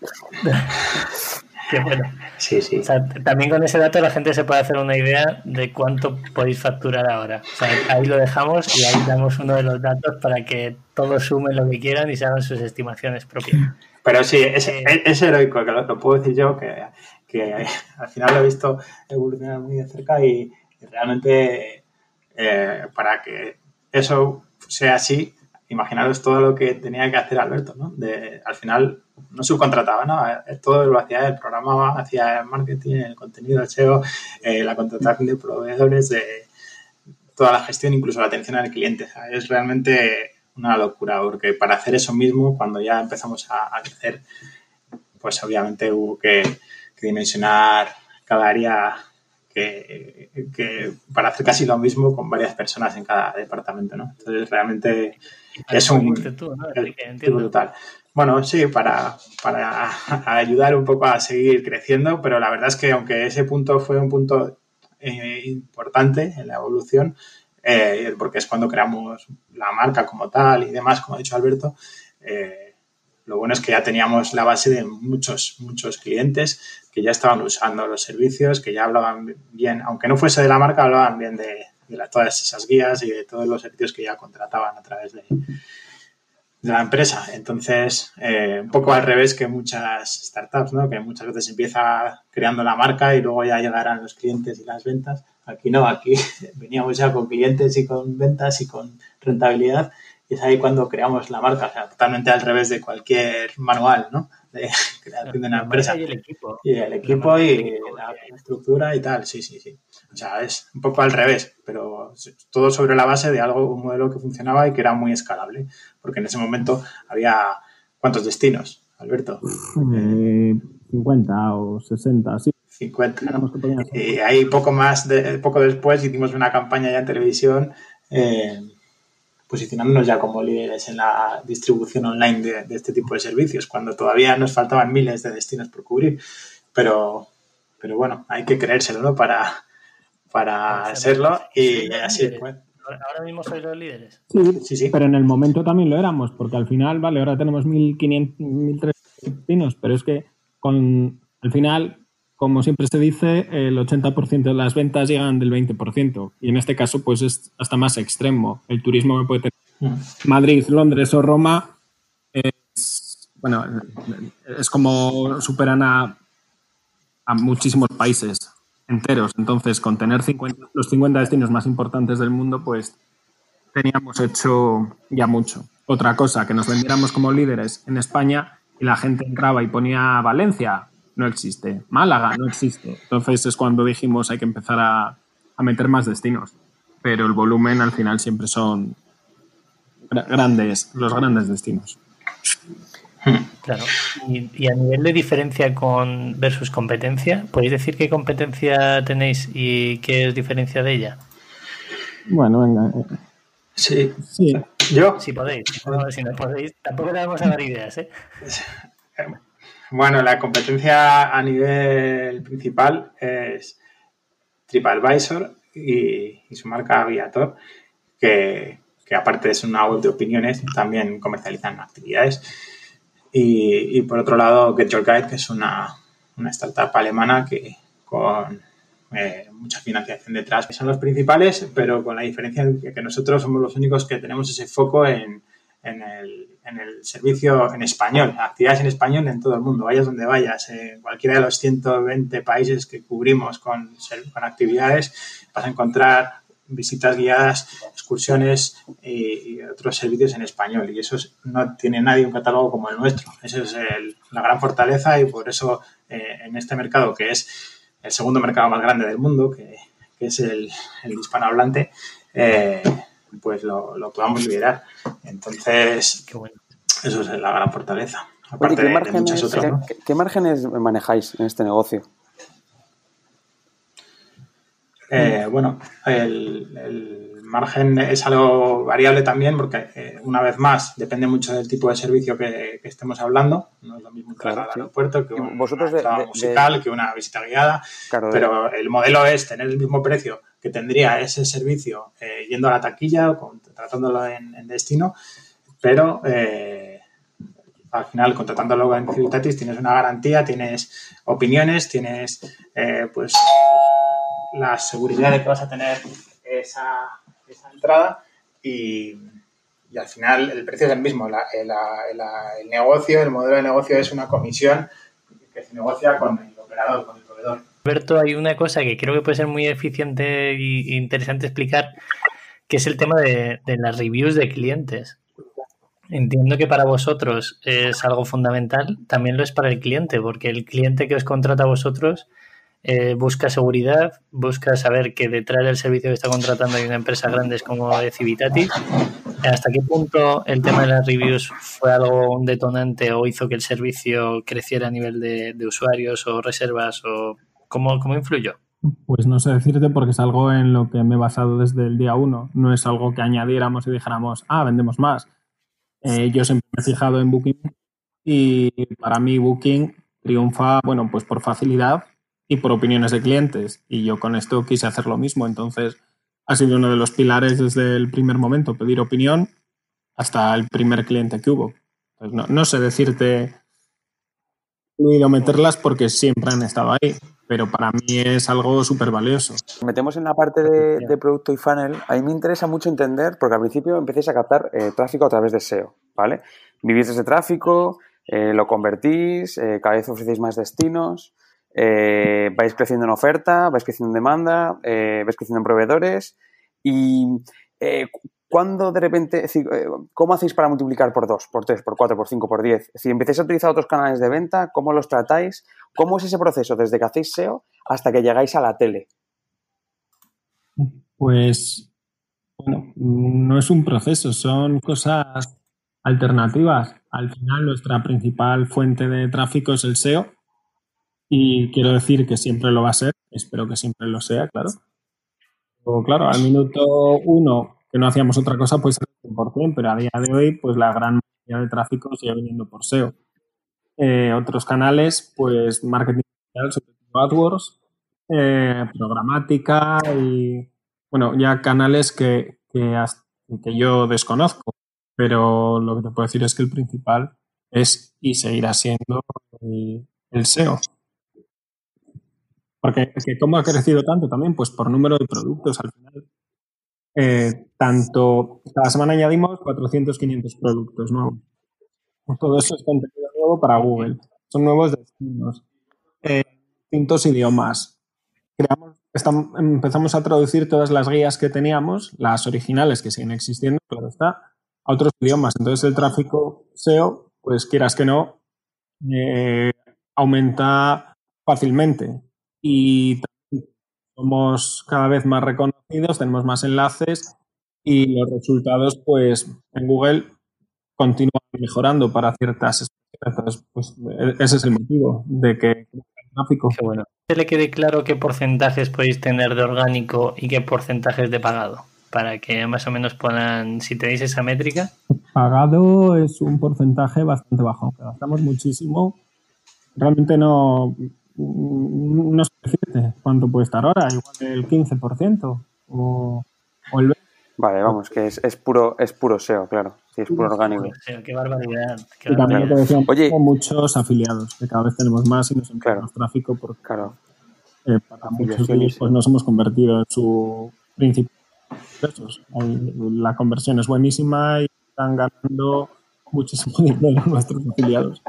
A: Qué bueno.
C: Sí, sí.
A: O sea, también con ese dato la gente se puede hacer una idea de cuánto podéis facturar ahora. O sea, ahí lo dejamos y ahí damos uno de los datos para que todos sumen lo que quieran y se hagan sus estimaciones propias.
C: Pero sí, es, eh, es heroico, que lo, lo, puedo decir yo, que, que, al final lo he visto evolucionar muy de cerca y, y realmente eh, para que eso sea así imaginaros todo lo que tenía que hacer Alberto, ¿no? Al final no subcontrataba, ¿no? Todo lo hacía él, programaba, hacía el marketing, el contenido, el SEO, eh, la contratación de proveedores, de toda la gestión, incluso la atención al cliente. es realmente una locura, porque para hacer eso mismo, cuando ya empezamos a, crecer, pues obviamente hubo que, dimensionar cada área que, que, para hacer casi lo mismo con varias personas en cada departamento, ¿no? Entonces realmente es un brutal. Bueno, sí, para, para ayudar un poco a seguir creciendo, pero la verdad es que aunque ese punto fue un punto eh, importante en la evolución, eh, porque es cuando creamos la marca como tal y demás, como ha dicho Alberto, eh, lo bueno es que ya teníamos la base de muchos, muchos clientes que ya estaban usando los servicios, que ya hablaban bien, aunque no fuese de la marca, hablaban bien de, de todas esas guías y de todos los servicios que ya contrataban a través de, la empresa. Entonces, eh, un poco al revés que muchas startups, ¿no? que muchas veces empieza creando la marca y luego ya llegarán los clientes y las ventas. Aquí no, aquí veníamos ya con clientes y con ventas y con rentabilidad y es ahí cuando creamos la marca, o sea, totalmente al revés de cualquier manual, ¿no? De creación de una empresa.
A: Y el equipo.
C: Y el equipo y la, estructura y tal, sí, sí, sí. O sea, es un poco al revés, pero todo sobre la base de algo, un modelo que funcionaba y que era muy escalable, porque en ese momento había, ¿cuántos destinos, Alberto?
D: 50 eh, o 60, sí.
C: 50. Y ahí poco más, de, poco después hicimos una campaña ya en televisión eh, posicionándonos ya como líderes en la distribución online de, este tipo de servicios, cuando todavía nos faltaban miles de destinos por cubrir. Pero, pero bueno, hay que creérselo, ¿no? Para, para serlo y así pues.
A: Ahora mismo sois los líderes.
D: Sí, sí, sí, pero en el momento también lo éramos, porque al final, vale, ahora tenemos 1.500, 1.300 destinos, pero es que con, al final como siempre se dice, el 80% de las ventas llegan del 20%. Y en este caso, pues es hasta más extremo. El turismo que puede tener mm. Madrid, Londres o Roma es, bueno, es como superan a, a muchísimos países enteros. Entonces, con tener 50, los 50 destinos más importantes del mundo, pues teníamos hecho ya mucho. Otra cosa, que nos vendiéramos como líderes en España y la gente entraba y ponía Valencia, no existe. Málaga no existe. Entonces es cuando dijimos hay que empezar a, meter más destinos. Pero el volumen al final siempre son grandes, los grandes destinos.
A: Claro. Y, a nivel de diferencia con versus competencia, ¿podéis decir qué competencia tenéis y qué es diferencia de ella?
D: Bueno, venga.
C: Sí.
D: sí.
C: ¿Yo?
A: Si podéis. si no podéis, tampoco le vamos a dar ideas, ¿eh?
C: Bueno, la competencia a nivel principal es TripAdvisor y, y su marca Viator, que, aparte es una web de opiniones, también comercializan actividades. Y, por otro lado, Get Your Guide, que es una, startup alemana que con eh, mucha financiación detrás, que son los principales, pero con la diferencia de que nosotros somos los únicos que tenemos ese foco en, en el, en el servicio en español, actividades en español en todo el mundo, vayas donde vayas, en cualquiera de los 120 países que cubrimos con, con actividades, vas a encontrar visitas guiadas, excursiones y, otros servicios en español. Y eso no tiene nadie un catálogo como el nuestro. Esa es la gran fortaleza y por eso eh, en este mercado, que es el segundo mercado más grande del mundo, que, es el, el hispanohablante, eh, pues lo, lo podamos liderar. Entonces, eso es la gran fortaleza. Aparte ¿qué, márgenes,
B: ¿qué, márgenes manejáis en este negocio?
C: Eh, bueno, el, margen es algo variable también porque, eh, una vez más, depende mucho del tipo de servicio que, estemos hablando. No es lo mismo entrar al aeropuerto que un, ¿Vosotros una musical, que una visita guiada. pero el modelo es tener el mismo precio tendría ese servicio eh, yendo a la taquilla o contratándolo en, destino, pero eh, al final contratándolo en Civitatis tienes una garantía, tienes opiniones, tienes eh, pues la seguridad de que vas a tener esa, entrada y, al final el precio es el mismo. el negocio, el modelo de negocio es una comisión que se negocia con el operador, con el proveedor.
A: Alberto, hay una cosa que creo que puede ser muy eficiente e interesante explicar, que es el tema de, las reviews de clientes. Entiendo que para vosotros es algo fundamental, también lo es para el cliente, porque el cliente que os contrata a vosotros eh, busca seguridad, busca saber que detrás del servicio que está contratando hay una empresa grande como Civitatis. ¿Hasta qué punto el tema de las reviews fue algo un detonante o hizo que el servicio creciera a nivel de, usuarios o reservas o cómo, cómo influyó?
D: Pues no sé decirte porque es algo en lo que me he basado desde el día uno. No es algo que añadiéramos y dijéramos, ah, vendemos más. Eh, yo siempre me he fijado en Booking y para mí Booking triunfa, bueno, pues por facilidad y por opiniones de clientes. Y yo con esto quise hacer lo mismo. Entonces, ha sido uno de los pilares desde el primer momento, pedir opinión hasta el primer cliente que hubo. Pues no, no, sé decirte ido meterlas porque siempre han estado ahí, pero para mí es algo súper valioso.
B: Metemos en la parte de, producto y funnel. A mí me interesa mucho entender, porque al principio empecéis a captar eh, tráfico a través de SEO, ¿vale? Vivís ese tráfico, eh, lo convertís, eh, cada vez ofrecéis más destinos. Eh, vais creciendo en oferta, vais creciendo en demanda, eh, vais creciendo en proveedores y eh, ¿cuándo de repente, cómo hacéis para multiplicar por 2, por 3, por 4, por 5, por 10? Si empezáis a utilizar otros canales de venta, ¿cómo los tratáis? ¿Cómo es ese proceso desde que hacéis SEO hasta que llegáis a la tele?
D: Pues, bueno, no es un proceso, son cosas alternativas. Al final, nuestra principal fuente de tráfico es el SEO y quiero decir que siempre lo va a ser, espero que siempre lo sea, claro. O claro, al minuto uno que no hacíamos otra cosa, pues el 100%, pero a día de hoy, pues la gran mayoría de tráfico sigue viniendo por SEO. Eh, otros canales, pues marketing digital, sobre todo AdWords, eh, programática y, bueno, ya canales que, que, que yo desconozco, pero lo que te puedo decir es que el principal es y seguirá siendo el SEO. Porque ¿cómo ha crecido tanto también? Pues por número de productos al final. Eh, tanto, cada semana añadimos 400, 500 productos nuevos. Todo eso es contenido nuevo para Google. Son nuevos destinos, eh, distintos idiomas. Creamos, empezamos a traducir todas las guías que teníamos, las originales que siguen existiendo, claro está, a otros idiomas. Entonces el tráfico SEO, pues quieras que no, eh, aumenta fácilmente y somos cada vez más reconocidos, tenemos más enlaces y los resultados, pues en Google continúan mejorando para ciertas Entonces, pues e-, ese es el motivo de que el
A: tráfico. Qué bueno. ¿Se le quede claro qué porcentajes podéis tener de orgánico y qué porcentajes de pagado? Para que más o menos puedan, si tenéis esa métrica.
D: Pagado es un porcentaje bastante bajo, aunque gastamos muchísimo. Realmente no, no sé decirte cuánto puede estar ahora, igual el 15% o, o el 20%.
B: Vale, vamos, que es, es, puro es puro SEO, claro. Sí, es puro orgánico.
A: qué barbaridad.
D: y también te decía, Oye, muchos afiliados, que cada vez tenemos más y nos encontramos tráfico porque
B: claro.
D: Eh, para muchos de ellos pues, nos hemos convertido en su principal La conversión es buenísima y están ganando muchísimo dinero nuestros afiliados.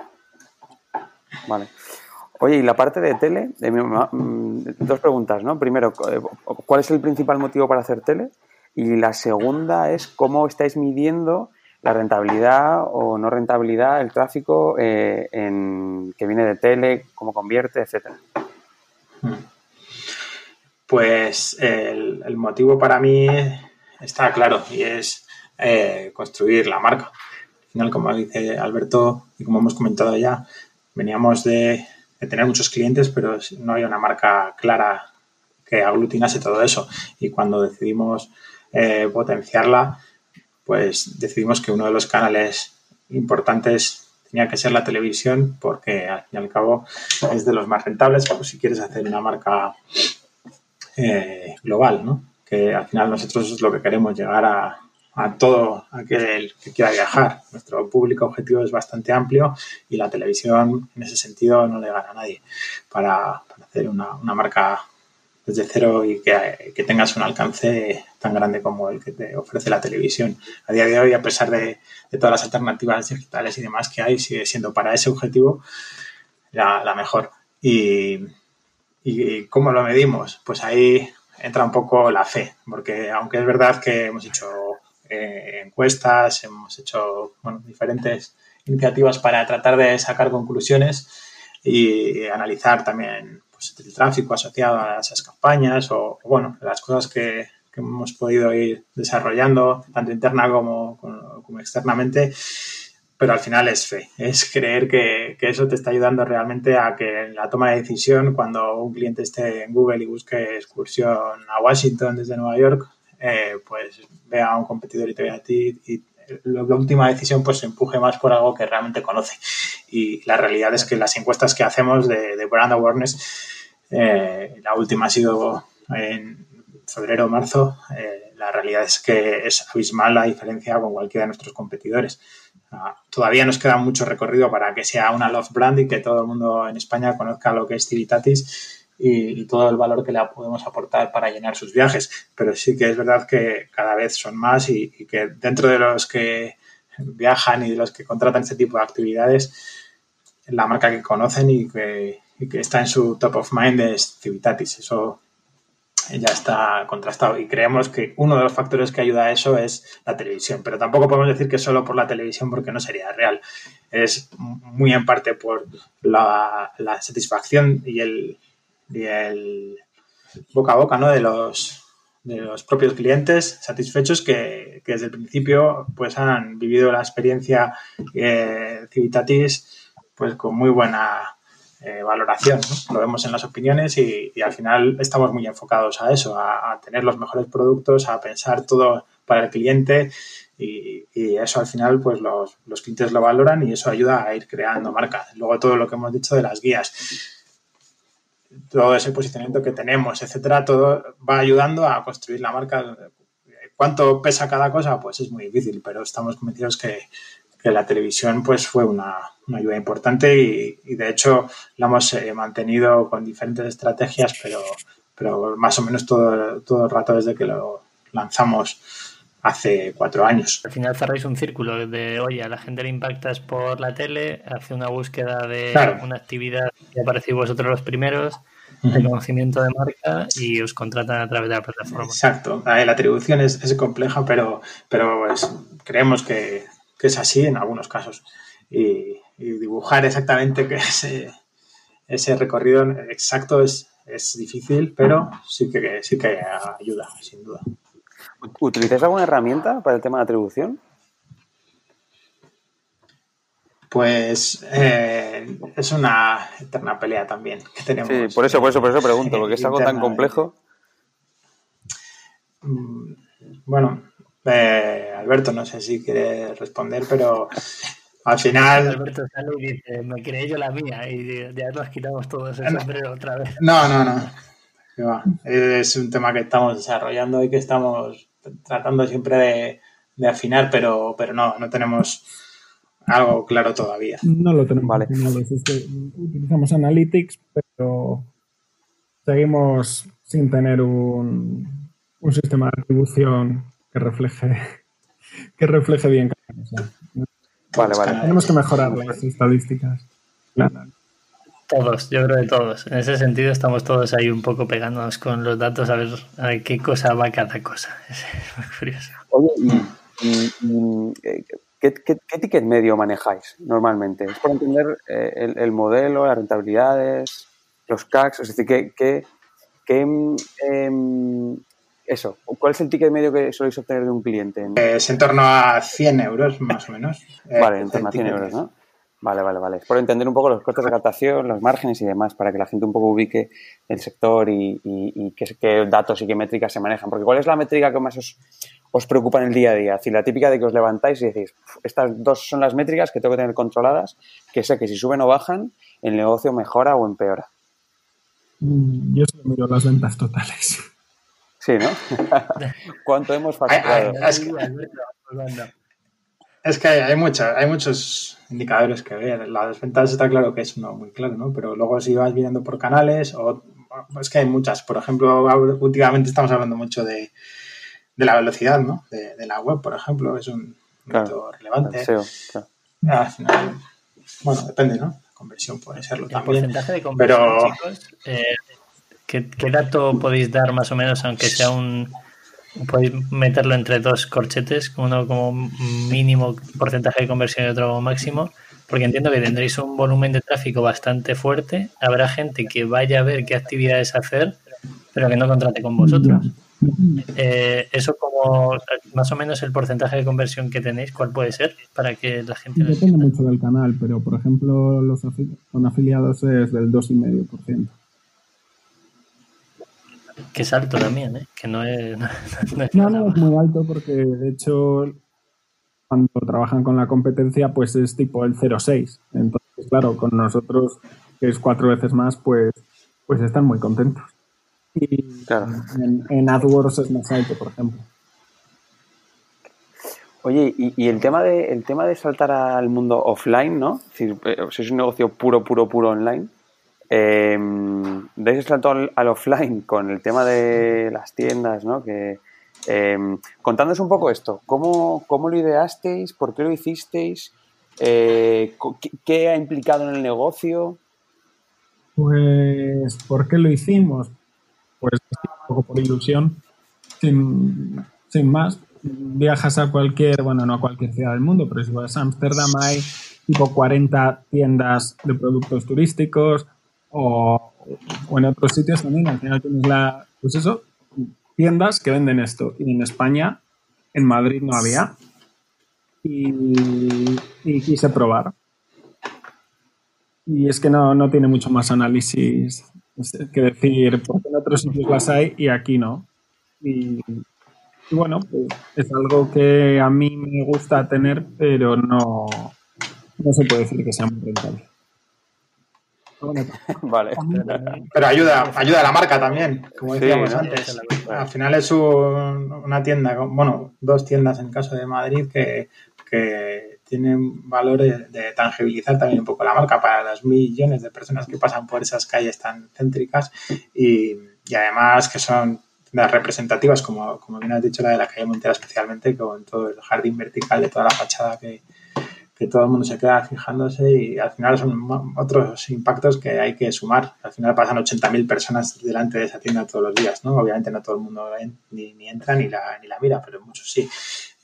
B: Vale. Oye, y la parte de tele, mm, dos preguntas, ¿no? Primero, eh, ¿cuál es el principal motivo para hacer tele? Y la segunda es cómo estáis midiendo la rentabilidad o no rentabilidad, el tráfico eh, en, que viene de tele, cómo convierte, etcétera.
C: Pues el, motivo para mí está claro y es eh, construir la marca. Al final, como dice Alberto y como hemos comentado ya, veníamos de, de tener muchos clientes, pero no había una marca clara que aglutinase todo eso. Y cuando decidimos eh, potenciarla, pues decidimos que uno de los canales importantes tenía que ser la televisión, porque al fin y al cabo es de los más rentables, pues, si quieres hacer una marca eh, global, ¿no? Que al final nosotros lo que queremos llegar a, a todo aquel que quiera viajar. Nuestro público objetivo es bastante amplio y la televisión en ese sentido no le gana a nadie para, hacer una, marca desde cero y que, tengas un alcance tan grande como el que te ofrece la televisión. A día de hoy, a pesar de, todas las alternativas digitales y demás que hay, sigue siendo para ese objetivo la, mejor. Y, y, cómo lo medimos? Pues ahí entra un poco la fe, porque aunque es verdad que hemos hecho eh, encuestas, hemos hecho bueno, diferentes iniciativas para tratar de sacar conclusiones y analizar también pues, el tráfico asociado a esas campañas o, bueno, las cosas que, que hemos podido ir desarrollando, tanto interna como, como, externamente, pero al final es fe, es creer que, que, eso te está ayudando realmente a que en la toma de decisión, cuando un cliente esté en Google y busque excursión a Washington desde Nueva York, eh, pues vea a un competidor y te vea a ti y la última decisión pues se empuje más por algo que realmente conoce. Y la realidad es que las encuestas que hacemos de, de brand awareness, eh, la última ha sido en febrero o marzo, eh, la realidad es que es abismal la diferencia con cualquiera de nuestros competidores. Uh, todavía nos queda mucho recorrido para que sea una love brand y que todo el mundo en España conozca lo que es Civitatis y, todo el valor que le podemos aportar para llenar sus viajes. Pero sí que es verdad que cada vez son más y, que dentro de los que viajan y de los que contratan este tipo de actividades, la marca que conocen y que, está en su top of mind es Civitatis. Eso ya está contrastado y creemos que uno de los factores que ayuda a eso es la televisión, pero tampoco podemos decir que solo por la televisión porque no sería real. Es muy en parte por la, la satisfacción y el, y el boca a boca ¿no? de, los, de los propios clientes satisfechos que, que, desde el principio pues han vivido la experiencia eh, Civitatis pues con muy buena eh, valoración. Lo vemos en las opiniones y, y, al final estamos muy enfocados a eso, a, a, tener los mejores productos, a pensar todo para el cliente y, y eso al final pues los, los, clientes lo valoran y eso ayuda a ir creando marcas. Luego todo lo que hemos dicho de las guías todo ese posicionamiento que tenemos, etcétera, todo va ayudando a construir la marca. ¿Cuánto pesa cada cosa? Pues es muy difícil, pero estamos convencidos que, que la televisión pues fue una, una ayuda importante y, y, de hecho la hemos eh, mantenido con diferentes estrategias, pero, pero más o menos todo, todo el rato desde que lo lanzamos hace cuatro años.
A: Al final cerráis un círculo de, oye, a la gente le impactas por la tele, hace una búsqueda de claro. una actividad que aparecéis vosotros los primeros, de conocimiento de marca y os contratan a través de la plataforma.
C: Exacto, la atribución es, es compleja, pero, pero creemos que, que, es así en algunos casos. Y, y dibujar exactamente que ese, ese recorrido exacto es, es difícil, pero sí que, sí que ayuda, sin duda.
B: ¿Utilizáis alguna herramienta para el tema de atribución?
C: Pues eh, es una eterna pelea también que tenemos.
B: Sí, por eso, por eso, por eso pregunto, porque es algo tan complejo.
C: Mm, bueno, eh, Alberto, no sé si quiere responder, pero al final.
A: Alberto sale y dice: Me creé yo la mía y ya nos quitamos todos el sombrero otra vez.
C: No, no, no. Es un tema que estamos desarrollando y que estamos tratando siempre de, de afinar, pero, pero no, no tenemos algo claro todavía.
D: No lo tenemos. Vale. Es que utilizamos Analytics, pero seguimos sin tener un, un sistema de atribución que refleje que refleje bien cada cosa.
B: Vale, vale.
D: Tenemos que mejorar las estadísticas. Claro.
A: Todos, yo creo que todos. En ese sentido estamos todos ahí un poco pegándonos con los datos a ver, a ver qué cosa va cada cosa. Es muy curioso.
B: Oye, y, y, y ¿qué, qué, qué, ticket medio manejáis normalmente? Es por entender eh, el, el, modelo, las rentabilidades, los CACs, es decir, ¿qué, qué, qué eh, eso, ¿cuál es el ticket medio que soléis obtener de un cliente?
C: Es en torno a 100 euros, más o menos.
B: Vale, en torno a 100 euros, ¿no? Vale, vale, vale. Es por entender un poco los costes de captación, los márgenes y demás, para que la gente un poco ubique el sector y, y, y qué, qué, datos y qué métricas se manejan. Porque ¿cuál es la métrica que más os, os preocupa en el día a día? Es decir, la típica de que os levantáis y decís, estas dos son las métricas que tengo que tener controladas, que sé que si suben o bajan, el negocio mejora o empeora.
D: Mm, yo solo miro las ventas totales.
B: Sí, ¿no? ¿Cuánto hemos facturado?
C: Es que, es que hay, hay, mucha, hay muchos indicadores que ver. Las ventas está claro que es uno muy claro, ¿no? Pero luego si vas mirando por canales, o es que hay muchas. Por ejemplo, últimamente estamos hablando mucho de, de la velocidad, ¿no? De, de, la web, por ejemplo, es un claro, relevante. SEO, claro. Al final, bueno, depende, ¿no? La conversión puede serlo
A: el
C: también.
A: porcentaje de conversión, pero... chicos, eh, ¿qué, ¿qué, dato podéis dar más o menos, aunque sea un, podéis meterlo entre dos corchetes, uno como mínimo porcentaje de conversión y otro como máximo, porque entiendo que tendréis un volumen de tráfico bastante fuerte. Habrá gente que vaya a ver qué actividades hacer, pero que no contrate con vosotros. Eh, eso como más o menos el porcentaje de conversión que tenéis, ¿cuál puede ser para que la gente...
D: Depende mucho del canal, pero por ejemplo los con afiliados es del 2,5%.
A: Que es alto también, ¿eh? Que no es...
D: No, no, es muy alto porque de hecho cuando trabajan con la competencia pues es tipo el 0,6. Entonces, claro, con nosotros, que es cuatro veces más, pues, pues están muy contentos. Y en, AdWords es más alto, por ejemplo.
B: Oye, y, el tema de el tema de saltar al mundo offline, ¿no? Si es eh, un negocio puro, puro, puro online, eh, ¿dais el salto al, offline con el tema de las tiendas, ¿no? Que, eh, contándonos un poco esto, ¿cómo, ¿cómo, lo ideasteis? ¿Por qué lo hicisteis? Eh, ¿qué, ha implicado en el negocio?
D: Pues, ¿por qué lo hicimos? Pues un poco por ilusión, sin, sin más. Viajas a cualquier, bueno, no a cualquier ciudad del mundo, pero si vas a Ámsterdam hay tipo 40 tiendas de productos turísticos o, en otros sitios también. Al final tienes la, pues eso, tiendas que venden esto. Y en España, en Madrid no había. Y, quise probar. Y es que no, no tiene mucho más análisis que decir, porque en otros sitios las hay y aquí no. Y, bueno, pues es algo que a mí me gusta tener, pero no, no se puede decir que sea muy rentable.
B: vale.
C: Pero ayuda, ayuda a la marca también, como decíamos antes. Al final es una tienda, bueno, dos tiendas en caso de Madrid que, tienen valores de tangibilizar también un poco la marca para los millones de personas que pasan por esas calles tan céntricas y, además que son tiendas representativas, como, como bien has dicho, la de la calle Montera especialmente, con todo el jardín vertical de toda la fachada que, que todo el mundo se queda fijándose y al final son otros impactos que hay que sumar. Al final pasan 80.000 personas delante de esa tienda todos los días, ¿no? Obviamente no todo el mundo ni, ni entra ni la, ni la mira, pero muchos sí.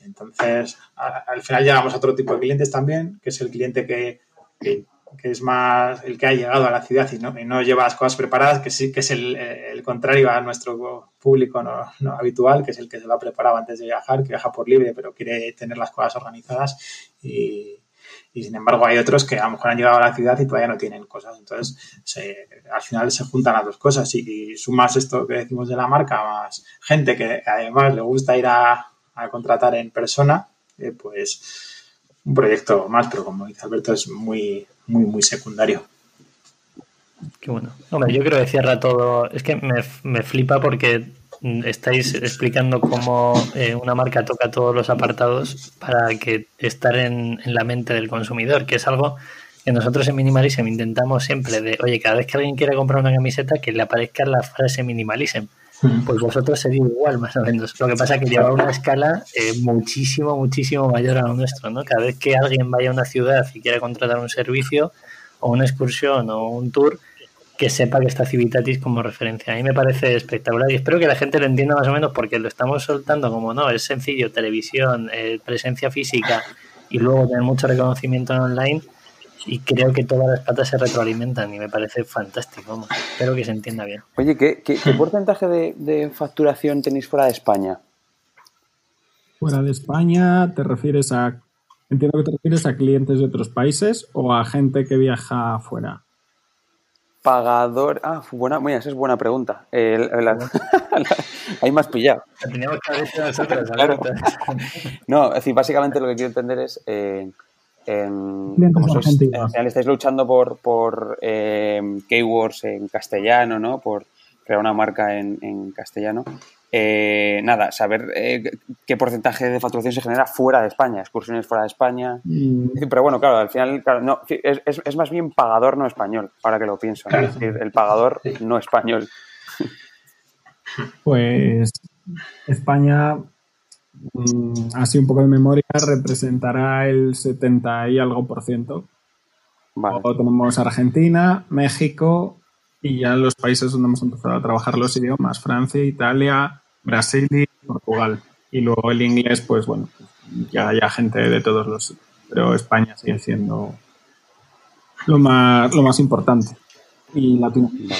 C: Entonces, al final llegamos a otro tipo de clientes también, que es el cliente que, que, es más el que ha llegado a la ciudad y no, y no lleva las cosas preparadas, que sí que es el, el contrario a nuestro público no, habitual, que es el que se lo ha preparado antes de viajar, que viaja por libre, pero quiere tener las cosas organizadas y, y sin embargo hay otros que a lo mejor han llegado a la ciudad y todavía no tienen cosas. Entonces, al final se juntan las dos cosas y, sumas esto que decimos de la marca, más gente que además le gusta ir a, contratar en persona, eh, pues un proyecto más, pero como dice Alberto, es muy, muy, muy secundario.
A: Qué bueno. Hombre, yo creo que cierra todo. Es que me, me flipa porque estáis explicando cómo eh, una marca toca todos los apartados para que estar en, la mente del consumidor, que es algo que nosotros en Minimalism intentamos siempre de, oye, cada vez que alguien quiera comprar una camiseta, que le aparezca la frase Minimalism. Pues vosotros sería igual, más o menos. Lo que pasa es que lleva una escala eh, muchísimo, muchísimo mayor a lo nuestro, ¿no? Cada vez que alguien vaya a una ciudad y quiera contratar un servicio o una excursión o un tour, que sepa que está Civitatis como referencia. A mí me parece espectacular y espero que la gente lo entienda más o menos porque lo estamos soltando como no, es sencillo, televisión, eh, presencia física y luego tener mucho reconocimiento en online y creo que todas las patas se retroalimentan y me parece fantástico. Espero que se entienda bien.
B: Oye, ¿qué, qué, porcentaje de, de, facturación tenéis fuera de España?
D: Fuera de España te refieres a... Entiendo que te refieres a clientes de otros países o a gente que viaja afuera
B: pagador. Ah, buena, mira, esa es buena pregunta. Hay más pillado.
A: Teníamos que haber nosotros.
B: no, es decir, básicamente lo que quiero entender es. Eh, como sois, estáis luchando por, por eh, keywords en castellano, ¿no? Por crear una marca en, en castellano. Eh, nada, saber eh, qué porcentaje de facturación se genera fuera de España, excursiones fuera de España. Mm. Pero bueno, claro, al final, no, es, más bien pagador no español, ahora que lo pienso. Es decir, el pagador no español.
D: Pues España, mm, así un poco de memoria, representará el 70 y algo por ciento. Luego tenemos Argentina, México, y ya los países donde hemos empezado a trabajar los idiomas, Francia, Italia, Brasil y Portugal. Y luego el inglés, pues bueno, ya hay gente de todos los... Pero España sigue siendo lo más, lo más importante. Y Latinoamérica.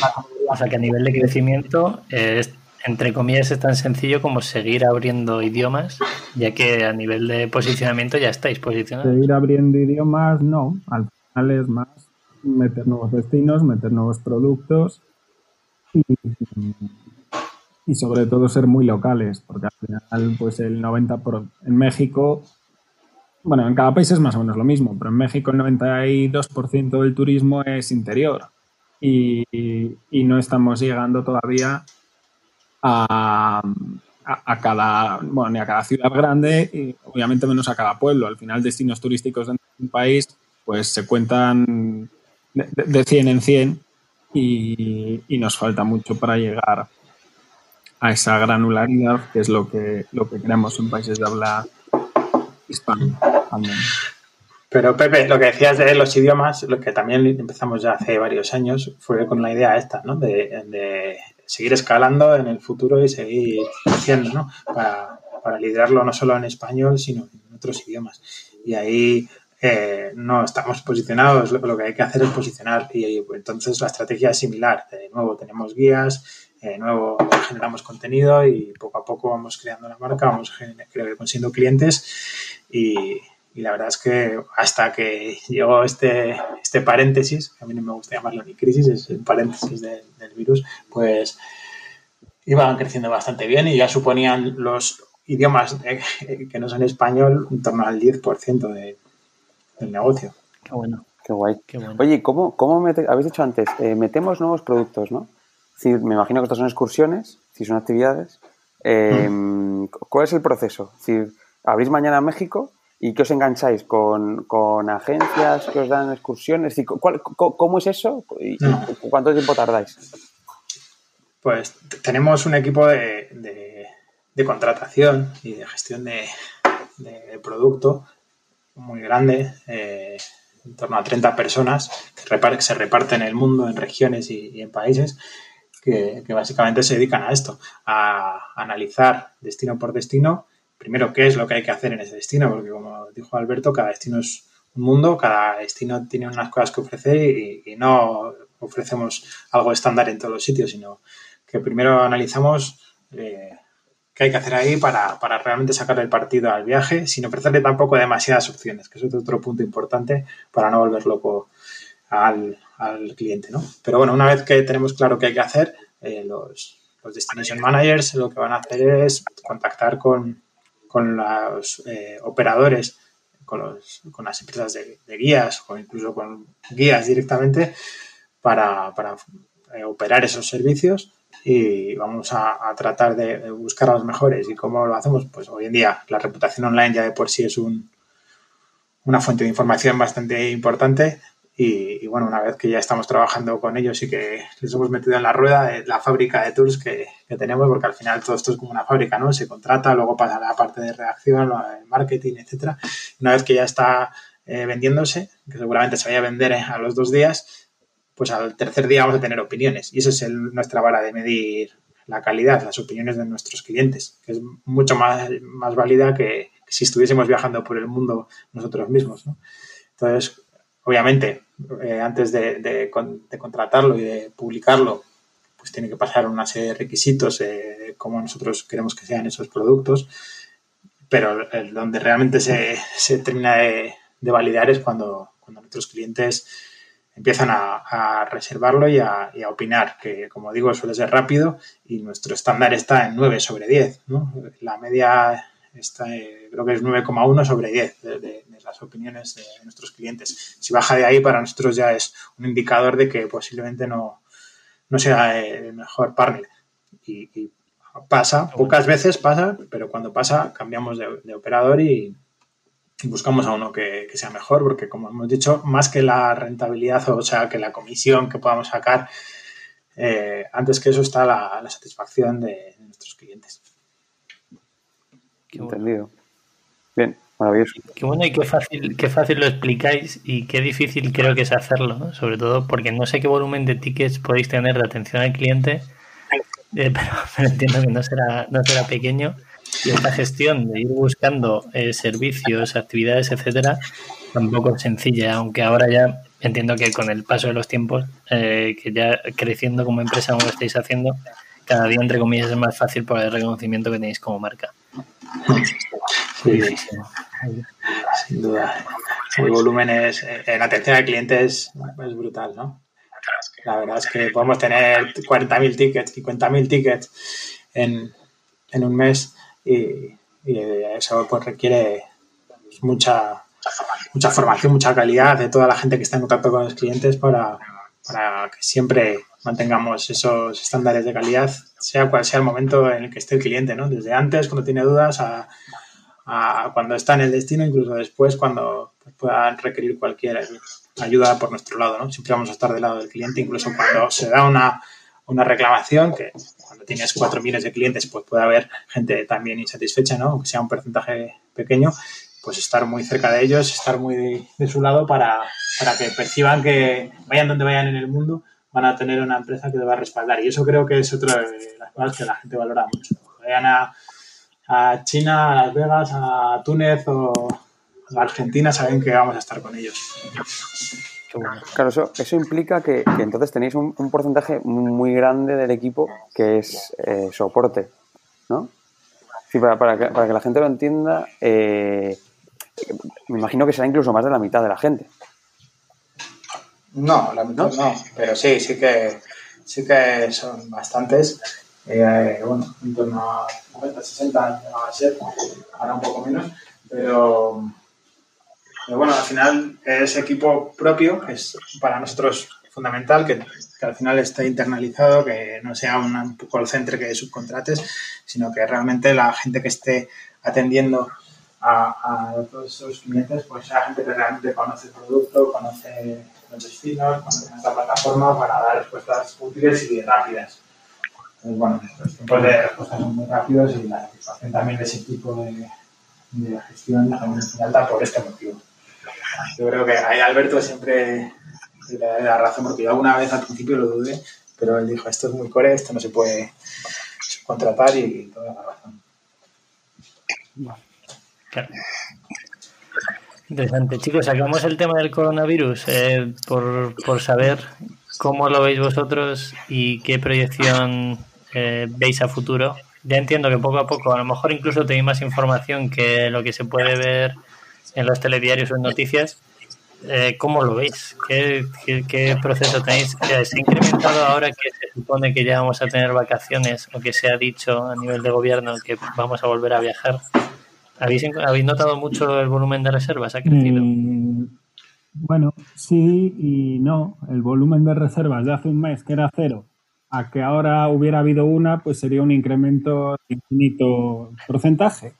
A: O sea que a nivel de crecimiento es, entre comillas, es tan sencillo como seguir abriendo idiomas, ya que a nivel de posicionamiento ya estáis posicionados.
D: Seguir abriendo idiomas, no. Al final es más meter nuevos destinos, meter nuevos productos y, y sobre todo ser muy locales, porque al final, pues el 90% por, en México bueno, en cada país es más o menos lo mismo, pero en México el 92% del turismo es interior y, no estamos llegando todavía a, a, cada, bueno, ni a cada ciudad grande y obviamente menos a cada pueblo. Al final, destinos turísticos dentro de un país pues se cuentan de, de 100 en 100 y, y, nos falta mucho para llegar a esa granularidad que es lo que, lo que queremos en países de habla hispana.
C: Pero Pepe, lo que decías de los idiomas, lo que también empezamos ya hace varios años, fue con la idea esta, ¿no? De, seguir escalando en el futuro y seguir creciendo, ¿no? Para, liderarlo no solo en español, sino en otros idiomas. Y ahí eh, no estamos posicionados, lo, que hay que hacer es posicionar y, entonces la estrategia es similar. De nuevo tenemos guías, de nuevo generamos contenido y poco a poco vamos creando la marca, vamos consiguiendo clientes y, y la verdad es que hasta que llegó este, este paréntesis, que a mí no me gusta llamarlo ni crisis, es el paréntesis del virus, pues iban creciendo bastante bien y ya suponían los idiomas que no son español en torno al 10% de, del negocio.
A: Qué bueno.
B: Qué guay. Oye, ¿cómo, cómo habéis dicho antes? Eh, metemos nuevos productos, ¿no? Me imagino que estas son excursiones, si son actividades. Eh, mm. ¿Cuál es el proceso? Es decir, abrís mañana México ¿Y qué os engancháis? ¿Con, agencias que os dan excursiones? ¿Cómo es eso? ¿Y cuánto tiempo tardáis?
C: Pues tenemos un equipo de, contratación y de gestión de, producto muy grande, eh, en torno a 30 personas que se reparten en el mundo, en regiones y, en países, que, básicamente se dedican a esto, a analizar destino por destino. Primero qué es lo que hay que hacer en ese destino, porque como dijo Alberto, cada destino es un mundo, cada destino tiene unas cosas que ofrecer y, no ofrecemos algo estándar en todos los sitios, sino que primero analizamos eh, qué hay que hacer ahí para, realmente sacar el partido al viaje, sin ofrecerle tampoco demasiadas opciones, que es otro punto importante para no volver loco al, cliente, ¿no? Pero bueno, una vez que tenemos claro qué hay que hacer, eh, los, los Destination Managers lo que van a hacer es contactar con, con los eh, operadores, con, los, con, las empresas de, guías o incluso con guías directamente para, para eh, operar esos servicios y vamos a, tratar de, buscar a los mejores. ¿Y cómo lo hacemos? Pues hoy en día la reputación online ya de por sí es un, una fuente de información bastante importante y, bueno, una vez que ya estamos trabajando con ellos y que les hemos metido en la rueda de la fábrica de tools que, tenemos, porque al final todo esto es como una fábrica, ¿no? Se contrata, luego pasa la parte de reacción, marketing, etcétera. Una vez que ya está eh, vendiéndose, que seguramente se vaya a vender eh, a los dos días, pues al tercer día vamos a tener opiniones. Y esa es nuestra vara de medir la calidad, las opiniones de nuestros clientes, que es mucho más, más válida que, si estuviésemos viajando por el mundo nosotros mismos, ¿no? Entonces, obviamente, eh, antes de, contratarlo y de publicarlo, pues tiene que pasar una serie de requisitos eh, como nosotros queremos que sean esos productos, pero el, donde realmente se, termina de, validar es cuando, cuando nuestros clientes empiezan a, reservarlo y a, opinar, que como digo suele ser rápido y nuestro estándar está en 9 sobre 10. La media está, eh, creo que es 9,1 sobre 10 de, las opiniones de nuestros clientes. Si baja de ahí, para nosotros ya es un indicador de que posiblemente no, no sea el mejor partner. Y, pasa, pocas veces pasa, pero cuando pasa cambiamos de, operador y, buscamos a uno que, sea mejor, porque como hemos dicho, más que la rentabilidad, o sea, que la comisión que podamos sacar, eh, antes que eso está la, satisfacción de, nuestros clientes.
B: Entendido. Bien, maravilloso.
A: Qué bueno y qué fácil, qué fácil lo explicáis y qué difícil creo que es hacerlo, sobre todo porque no sé qué volumen de tickets podéis tener de atención al cliente eh, pero, entiendo que no será, no será pequeño. Y esta gestión de ir buscando eh, servicios, actividades, etcétera, tampoco es sencilla, aunque ahora ya entiendo que con el paso de los tiempos, eh, que ya creciendo como empresa como lo estáis haciendo, cada día, entre comillas, es más fácil por el reconocimiento que tenéis como marca.
C: Sí, sin duda. El volumen es, en atención al cliente es, brutal, ¿no? La verdad es que podemos tener 40.000 tickets, 50.000 tickets en, en, un mes y, eso pues requiere mucha, mucha formación, mucha calidad de toda la gente que está en contacto con los clientes para, para que siempre mantengamos esos estándares de calidad, sea cual sea el momento en el que esté el cliente, ¿no? Desde antes, cuando tiene dudas, a, a cuando está en el destino, incluso después, cuando pueda requerir cualquier ayuda por nuestro lado, ¿no? Siempre vamos a estar del lado del cliente, incluso cuando se da una, una reclamación, que cuando tienes cuatro millones de clientes, pues puede haber gente también insatisfecha, ¿no? Aunque sea un porcentaje pequeño, pues estar muy cerca de ellos, estar muy de, su lado para, para, que perciban que vayan donde vayan en el mundo, van a tener una empresa que te va a respaldar. Y eso creo que es otra de las cosas que la gente valora mucho. Vayan a, a China, a Las Vegas, a Túnez o a Argentina, saben que vamos a estar con ellos.
B: Claro, eso, eso implica que, entonces tenéis un, porcentaje muy grande del equipo que es eh, soporte, ¿no? Para, para, que, la gente lo entienda, eh, me imagino que será incluso más de la mitad de la gente.
C: No, la mitad no, pero sí, sí que, sí que son bastantes. Eh, bueno, en torno a 50, 60 va a ser, ahora un poco menos, pero, pero, bueno, al final ese equipo propio es para nosotros fundamental que, que, al final esté internalizado, que no sea un call center que subcontrates, sino que realmente la gente que esté atendiendo a, a todos esos clientes, pues sea gente que realmente conoce el producto, conoce los destinos, conoce nuestra plataforma para dar respuestas útiles y rápidas. Entonces, bueno, los tiempos de respuesta son muy rápidos y la satisfacción también de ese tipo de, de gestión también es muy alta por este motivo. Yo creo que ahí Alberto siempre le da la razón, porque yo alguna vez al principio lo dudé, pero él dijo, esto es muy core, esto no se puede contratar y toda la razón.
A: Interesante. Chicos, sacamos el tema del coronavirus eh, por, por, saber cómo lo veis vosotros y qué proyección eh, veis a futuro. Ya entiendo que poco a poco, a lo mejor incluso tenéis más información que lo que se puede ver en los telediarios o en noticias. Eh, ¿Cómo lo veis? ¿Qué, qué, proceso tenéis? ¿Se ha incrementado ahora que se supone que ya vamos a tener vacaciones o que se ha dicho a nivel de gobierno que vamos a volver a viajar? ¿Habéis, ¿Habéis notado mucho el volumen de reservas? ¿Ha crecido?
D: Mm, bueno, sí y no. El volumen de reservas de hace un mes, que era cero, a que ahora hubiera habido una, pues sería un incremento de infinito porcentaje.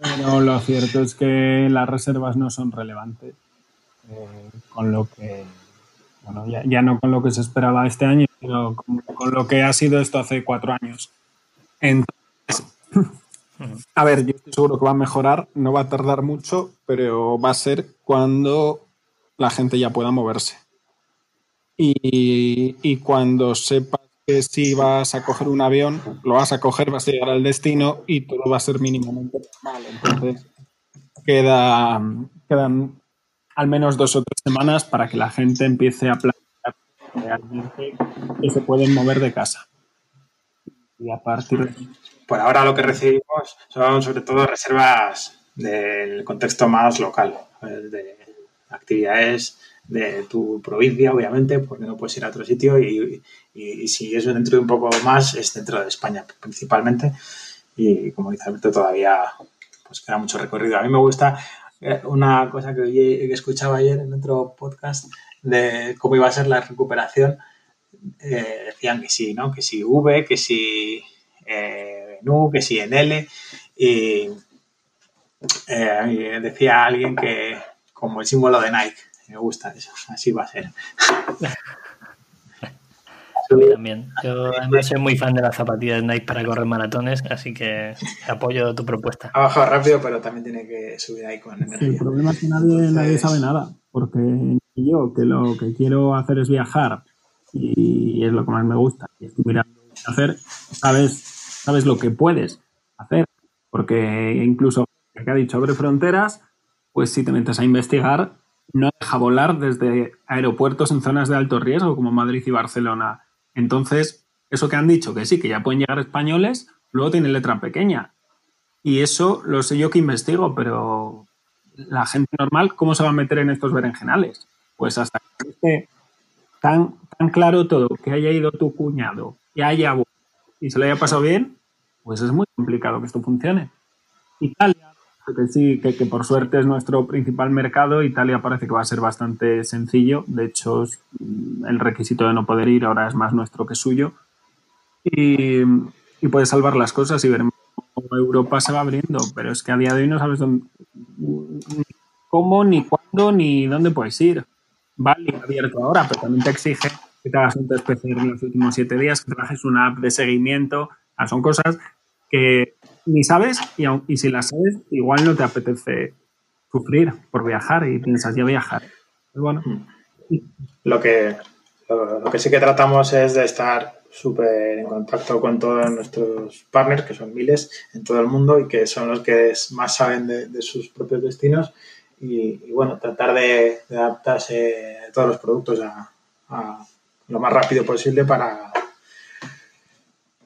D: Pero lo cierto es que las reservas no son relevantes. Eh, con lo que, bueno, ya, ya, no con lo que se esperaba este año, sino con, con lo que ha sido esto hace cuatro años. Entonces, a ver, yo estoy seguro que va a mejorar, no va a tardar mucho, pero va a ser cuando la gente ya pueda moverse. Y, y cuando sepas que si vas a coger un avión, lo vas a coger, vas a llegar al destino y todo va a ser mínimamente normal. Entonces, queda, quedan al menos dos o tres semanas para que la gente empiece a plantear realmente que se pueden mover de casa. Y a partir de
C: por ahora lo que recibimos son sobre todo reservas del contexto más local, de actividades de tu provincia, obviamente, porque no puedes ir a otro sitio y, si es dentro de un poco más, es dentro de España principalmente. Y como dice Alberto, todavía pues queda mucho recorrido. A mí me gusta eh, una cosa que, escuchaba ayer en otro podcast de cómo iba a ser la recuperación. Eh, decían que sí, ¿no? Que si V, que si eh, en que si en L. Y eh, decía alguien que como el símbolo de Nike. Me gusta eso, así va a ser.
A: A mí también. Yo además soy muy fan de las zapatillas de Nike para correr maratones, así que apoyo tu propuesta.
C: Ha bajado rápido, pero también tiene que subir ahí con energía.
D: el problema es que nadie, nadie sabe nada, porque yo que lo que quiero hacer es viajar y es lo que más me gusta. Y estoy mirando hacer, sabes, sabes lo que puedes hacer. Porque incluso, que ha dicho, abre fronteras, pues si te metes a investigar, no deja volar desde aeropuertos en zonas de alto riesgo como Madrid y Barcelona. Entonces, eso que han dicho, que sí, que ya pueden llegar españoles, luego tiene letra pequeña. Y eso lo sé yo que investigo, pero la gente normal, ¿cómo se va a meter en estos berenjenales? Pues hasta que esté tan, tan claro todo, que haya ido tu cuñado y haya y se le haya pasado bien, pues es muy complicado que esto funcione. Italia, que sí, que, por suerte es nuestro principal mercado, Italia parece que va a ser bastante sencillo. De hecho, el requisito de no poder ir ahora es más nuestro que suyo. Y, y puede salvar las cosas y veremos cómo Europa se va abriendo. Pero es que a día de hoy no sabes dónde, cómo, ni cuándo, ni dónde puedes ir. Vale, abierto ahora, pero también te exige que hagas un test PCR en los últimos siete días, que trabajes una app de seguimiento. son cosas que ni sabes y, y, si las sabes, igual no te apetece sufrir por viajar y piensas ya viajar. bueno.
C: Lo que, sí que tratamos es de estar súper en contacto con todos nuestros partners, que son miles en todo el mundo y que son los que más saben de, sus propios destinos. Y, bueno, tratar de, adaptarse todos los productos a, lo más rápido posible para,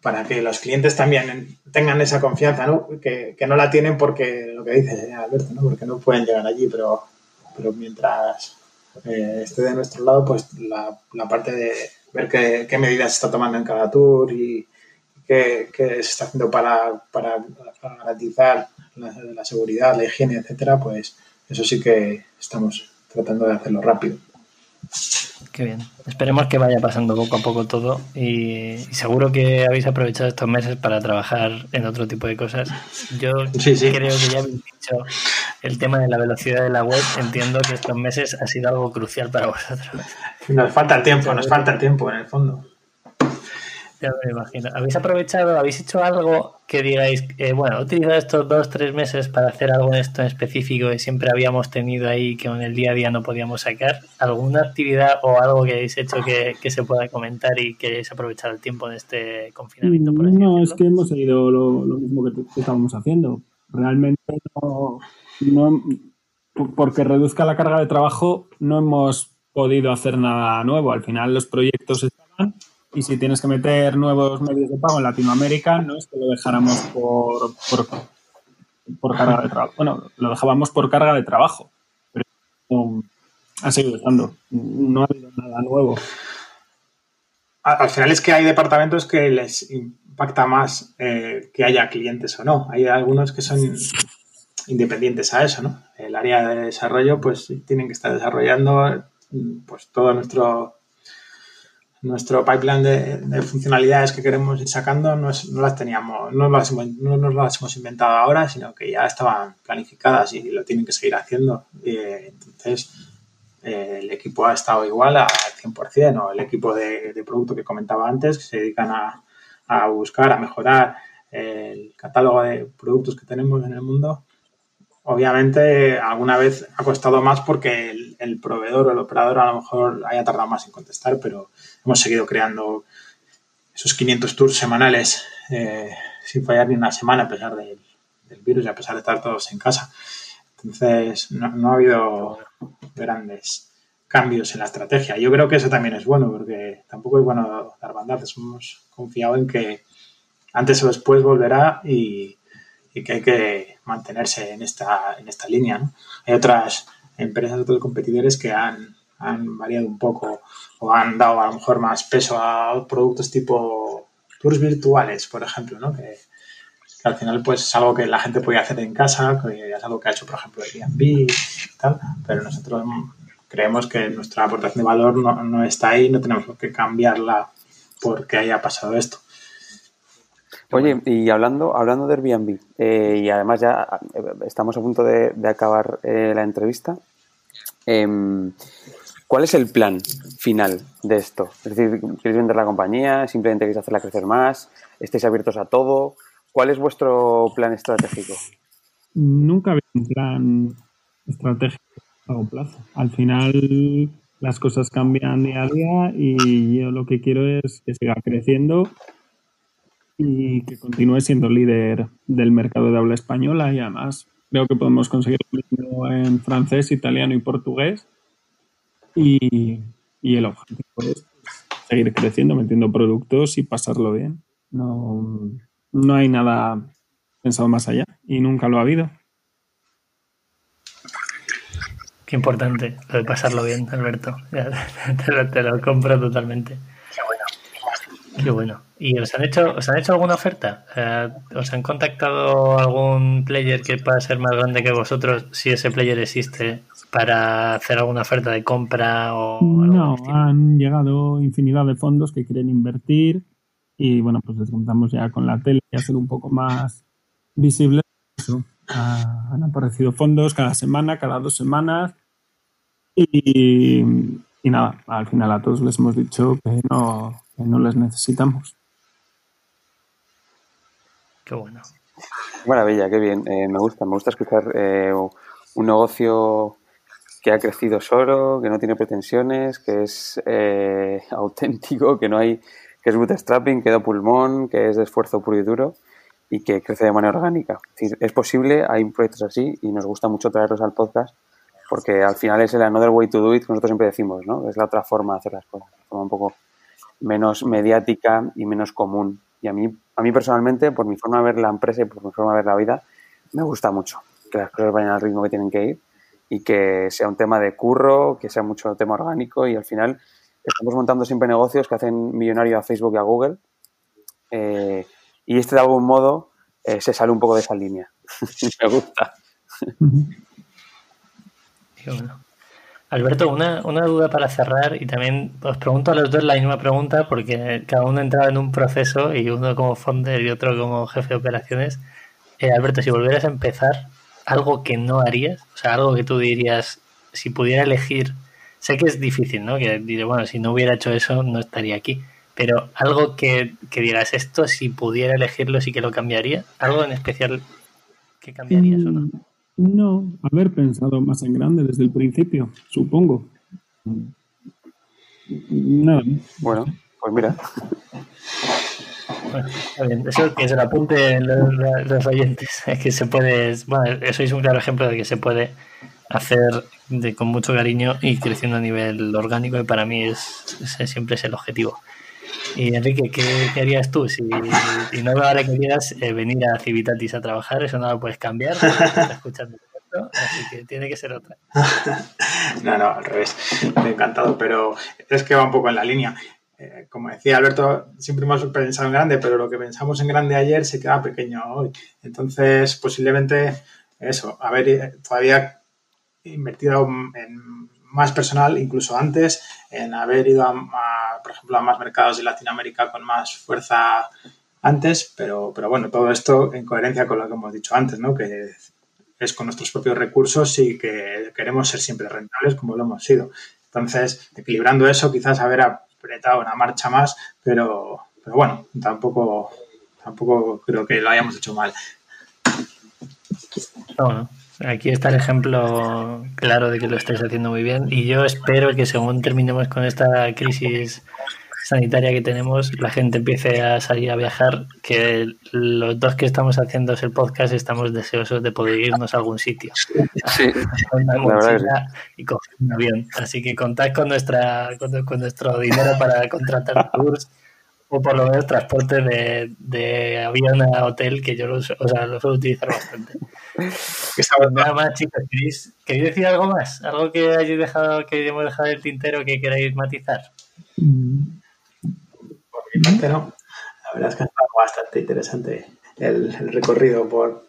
C: para que los clientes también tengan esa confianza, ¿no? Que, no la tienen porque, lo que dice Alberto, ¿no? Porque no pueden llegar allí, pero, pero mientras eh, esté de nuestro lado, pues la, parte de ver qué, medidas se está tomando en cada tour y qué, se está haciendo para, garantizar la, la, seguridad, la higiene, etcétera, pues eso sí que estamos tratando de hacerlo rápido.
A: Qué bien. Esperemos que vaya pasando poco a poco todo y, seguro que habéis aprovechado estos meses para trabajar en otro tipo de cosas. Yo creo que ya habéis dicho el tema de la velocidad de la web. Entiendo que estos meses ha sido algo crucial para vosotros.
C: Nos falta el tiempo, nos falta el tiempo en el fondo.
A: Ya me imagino. ¿Habéis aprovechado, habéis hecho algo que digáis, eh, bueno, he utilizado estos dos, tres meses para hacer algo en esto en específico que siempre habíamos tenido ahí que en el día a día no podíamos sacar? ¿Alguna actividad o algo que hayáis hecho que, se pueda comentar y que hayáis aprovechado el tiempo en este confinamiento?
D: no, es que hemos seguido lo, mismo que, estábamos haciendo. Realmente no, no, porque reduzca la carga de trabajo, no hemos podido hacer nada nuevo. Al final los proyectos estaban y si tienes que meter nuevos medios de pago en Latinoamérica, no es que lo dejáramos por, por, carga de trabajo. Bueno, lo dejábamos por carga de trabajo, pero ha seguido estando. No ha habido nada nuevo.
C: Al final es que hay departamentos que les impacta más eh, que haya clientes o no. Hay algunos que son independientes a eso, ¿no? El área de desarrollo, pues tienen que estar desarrollando pues todo nuestro nuestro pipeline de, funcionalidades que queremos ir sacando no, las teníamos, no, las no nos las hemos inventado ahora, sino que ya estaban planificadas y lo tienen que seguir haciendo. entonces, eh, el equipo ha estado igual al 100%, o el equipo de, producto que comentaba antes, que se dedican a, a buscar, a mejorar el catálogo de productos que tenemos en el mundo, Obviamente, alguna vez ha costado más porque el, proveedor o el operador a lo mejor haya tardado más en contestar, pero hemos seguido creando esos 500 tours semanales eh, sin fallar ni una semana a pesar del, virus y a pesar de estar todos en casa. Entonces, no, ha habido grandes cambios en la estrategia. Yo creo que eso también es bueno porque tampoco es bueno dar bandazos. Hemos confiado en que antes o después volverá y, y que hay que mantenerse en esta, en esta línea. Hay otras empresas, otros competidores que han, han variado un poco o han dado a lo mejor más peso a productos tipo tours virtuales, por ejemplo, ¿no? que, al final pues es algo que la gente puede hacer en casa, que es algo que ha hecho, por ejemplo, Airbnb tal, pero nosotros creemos que nuestra aportación de valor no, no está ahí, no tenemos que cambiarla porque haya pasado esto.
B: Oye, y hablando, hablando de Airbnb, eh, y además ya eh, estamos a punto de, acabar eh, la entrevista, em, ¿cuál es el plan final de esto? Es decir, ¿queréis vender la compañía? ¿Simplemente queréis hacerla crecer más? ¿Estáis abiertos a todo? ¿Cuál es vuestro plan estratégico?
D: Nunca había un plan estratégico a largo plazo. Al final las cosas cambian día a día y yo lo que quiero es que siga creciendo y que continúe siendo líder del mercado de habla española y además creo que podemos conseguir lo mismo en francés, italiano y portugués y, el objetivo es seguir creciendo, metiendo productos y pasarlo bien. No, no hay nada pensado más allá y nunca lo ha habido.
A: Qué importante lo de pasarlo bien, Alberto. Te lo, compro totalmente. Qué bueno. ¿Y os han hecho, os han hecho alguna oferta? Eh, ¿Os han contactado algún player que pueda ser más grande que vosotros, si ese player existe, para hacer alguna oferta de compra o
D: No, han llegado infinidad de fondos que quieren invertir y bueno, pues les contamos ya con la tele y hacer un poco más visible. han aparecido fondos cada semana, cada dos semanas y, nada, al final a todos les hemos dicho que no, que no les necesitamos.
A: Qué bueno.
B: Maravilla, qué bien. Eh, me gusta, me gusta escuchar eh, un negocio que ha crecido solo, que no tiene pretensiones, que es eh, auténtico, que no hay, que es bootstrapping, que da pulmón, que es de esfuerzo puro y duro y que crece de manera orgánica. Es, es posible, hay proyectos así y nos gusta mucho traerlos al podcast porque al final es el another way to do it que nosotros siempre decimos, ¿no? Es la otra forma de hacer las cosas, forma un poco menos mediática y menos común. Y a mí, a mí personalmente, por mi forma de ver la empresa y por mi forma de ver la vida, me gusta mucho que las cosas vayan al ritmo que tienen que ir y que sea un tema de curro, que sea mucho tema orgánico y al final estamos montando siempre negocios que hacen millonario a Facebook y a Google eh, y este de algún modo eh, se sale un poco de esa línea. me gusta.
A: Alberto, una, duda para cerrar y también os pregunto a los dos la misma pregunta porque cada uno entraba en un proceso y uno como founder y otro como jefe de operaciones. Eh, Alberto, si volvieras a empezar, algo que no harías, o sea, algo que tú dirías, si pudiera elegir, sé que es difícil, ¿no? Que diré, bueno, si no hubiera hecho eso, no estaría aquí. Pero algo que, que esto, si pudiera elegirlo, sí que lo cambiaría. ¿Algo en especial que cambiarías o no?
D: No, haber pensado más en grande desde el principio, supongo.
B: Nada. Bueno, pues mira.
A: Bueno, está bien. Eso que se lo apunte los, los oyentes, es que se puede, bueno, eso es un claro ejemplo de que se puede hacer de, con mucho cariño y creciendo a nivel orgánico y para mí es, ese siempre es el objetivo. Y Enrique, ¿qué, harías tú si, no ahora querías eh, venir a Civitatis a trabajar? Eso no lo puedes cambiar, escuchando así que tiene que ser otra.
C: no, no, al revés. Me ha encantado, pero es que va un poco en la línea. Eh, como decía Alberto, siempre hemos pensado en grande, pero lo que pensamos en grande ayer se queda pequeño hoy. Entonces, posiblemente eso, haber eh, todavía invertido en más personal, incluso antes, en haber ido a, por ejemplo, a más mercados de Latinoamérica con más fuerza antes, pero, pero bueno, todo esto en coherencia con lo que hemos dicho antes, ¿no? Que es con nuestros propios recursos y que queremos ser siempre rentables como lo hemos sido. Entonces, equilibrando eso, quizás haber apretado una marcha más, pero, pero bueno, tampoco, tampoco creo que lo hayamos hecho mal.
A: Aquí está el ejemplo claro de que lo estáis haciendo muy bien y yo espero que según terminemos con esta crisis sanitaria que tenemos, la gente empiece a salir a viajar, que los dos que estamos haciendo el podcast estamos deseosos de poder irnos a algún sitio. Sí, y coger un avión. Así que contad con nuestra con nuestro dinero para contratar tours o por lo menos transporte de, de avión a hotel, que yo los, o sea, lo suelo utilizar bastante. Nada más, chicos, ¿queréis, ¿queréis, decir algo más? ¿Algo que hayáis dejado, que hayamos dejado el tintero que queráis matizar? Por
C: mi parte, no. La verdad es que ha estado bastante interesante el, el recorrido por,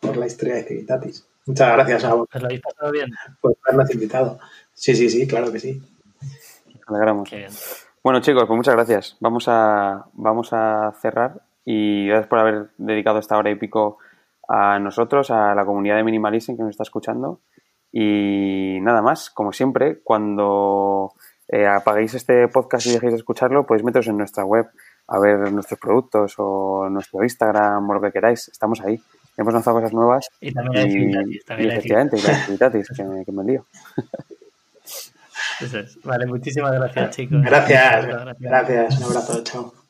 C: por, la historia de Civitatis. Muchas gracias a vos.
A: ¿Os lo habéis pasado bien?
C: Por habernos invitado. Sí, sí, sí, claro que sí.
B: Nos alegramos. Qué bien. Bueno, chicos, pues muchas gracias. Vamos a, vamos a cerrar y gracias por haber dedicado esta hora y pico a nosotros, a la comunidad de Minimalism que nos está escuchando. Y nada más, como siempre, cuando eh, apaguéis este podcast y dejéis de escucharlo, podéis meteros en nuestra web a ver nuestros productos o nuestro Instagram o lo que queráis. Estamos ahí. Hemos lanzado cosas nuevas.
A: Y también hay
B: También y efectivamente, que, que me lío.
A: Vale, muchísimas gracias, chicos.
C: Gracias, gracias. Un abrazo, chao.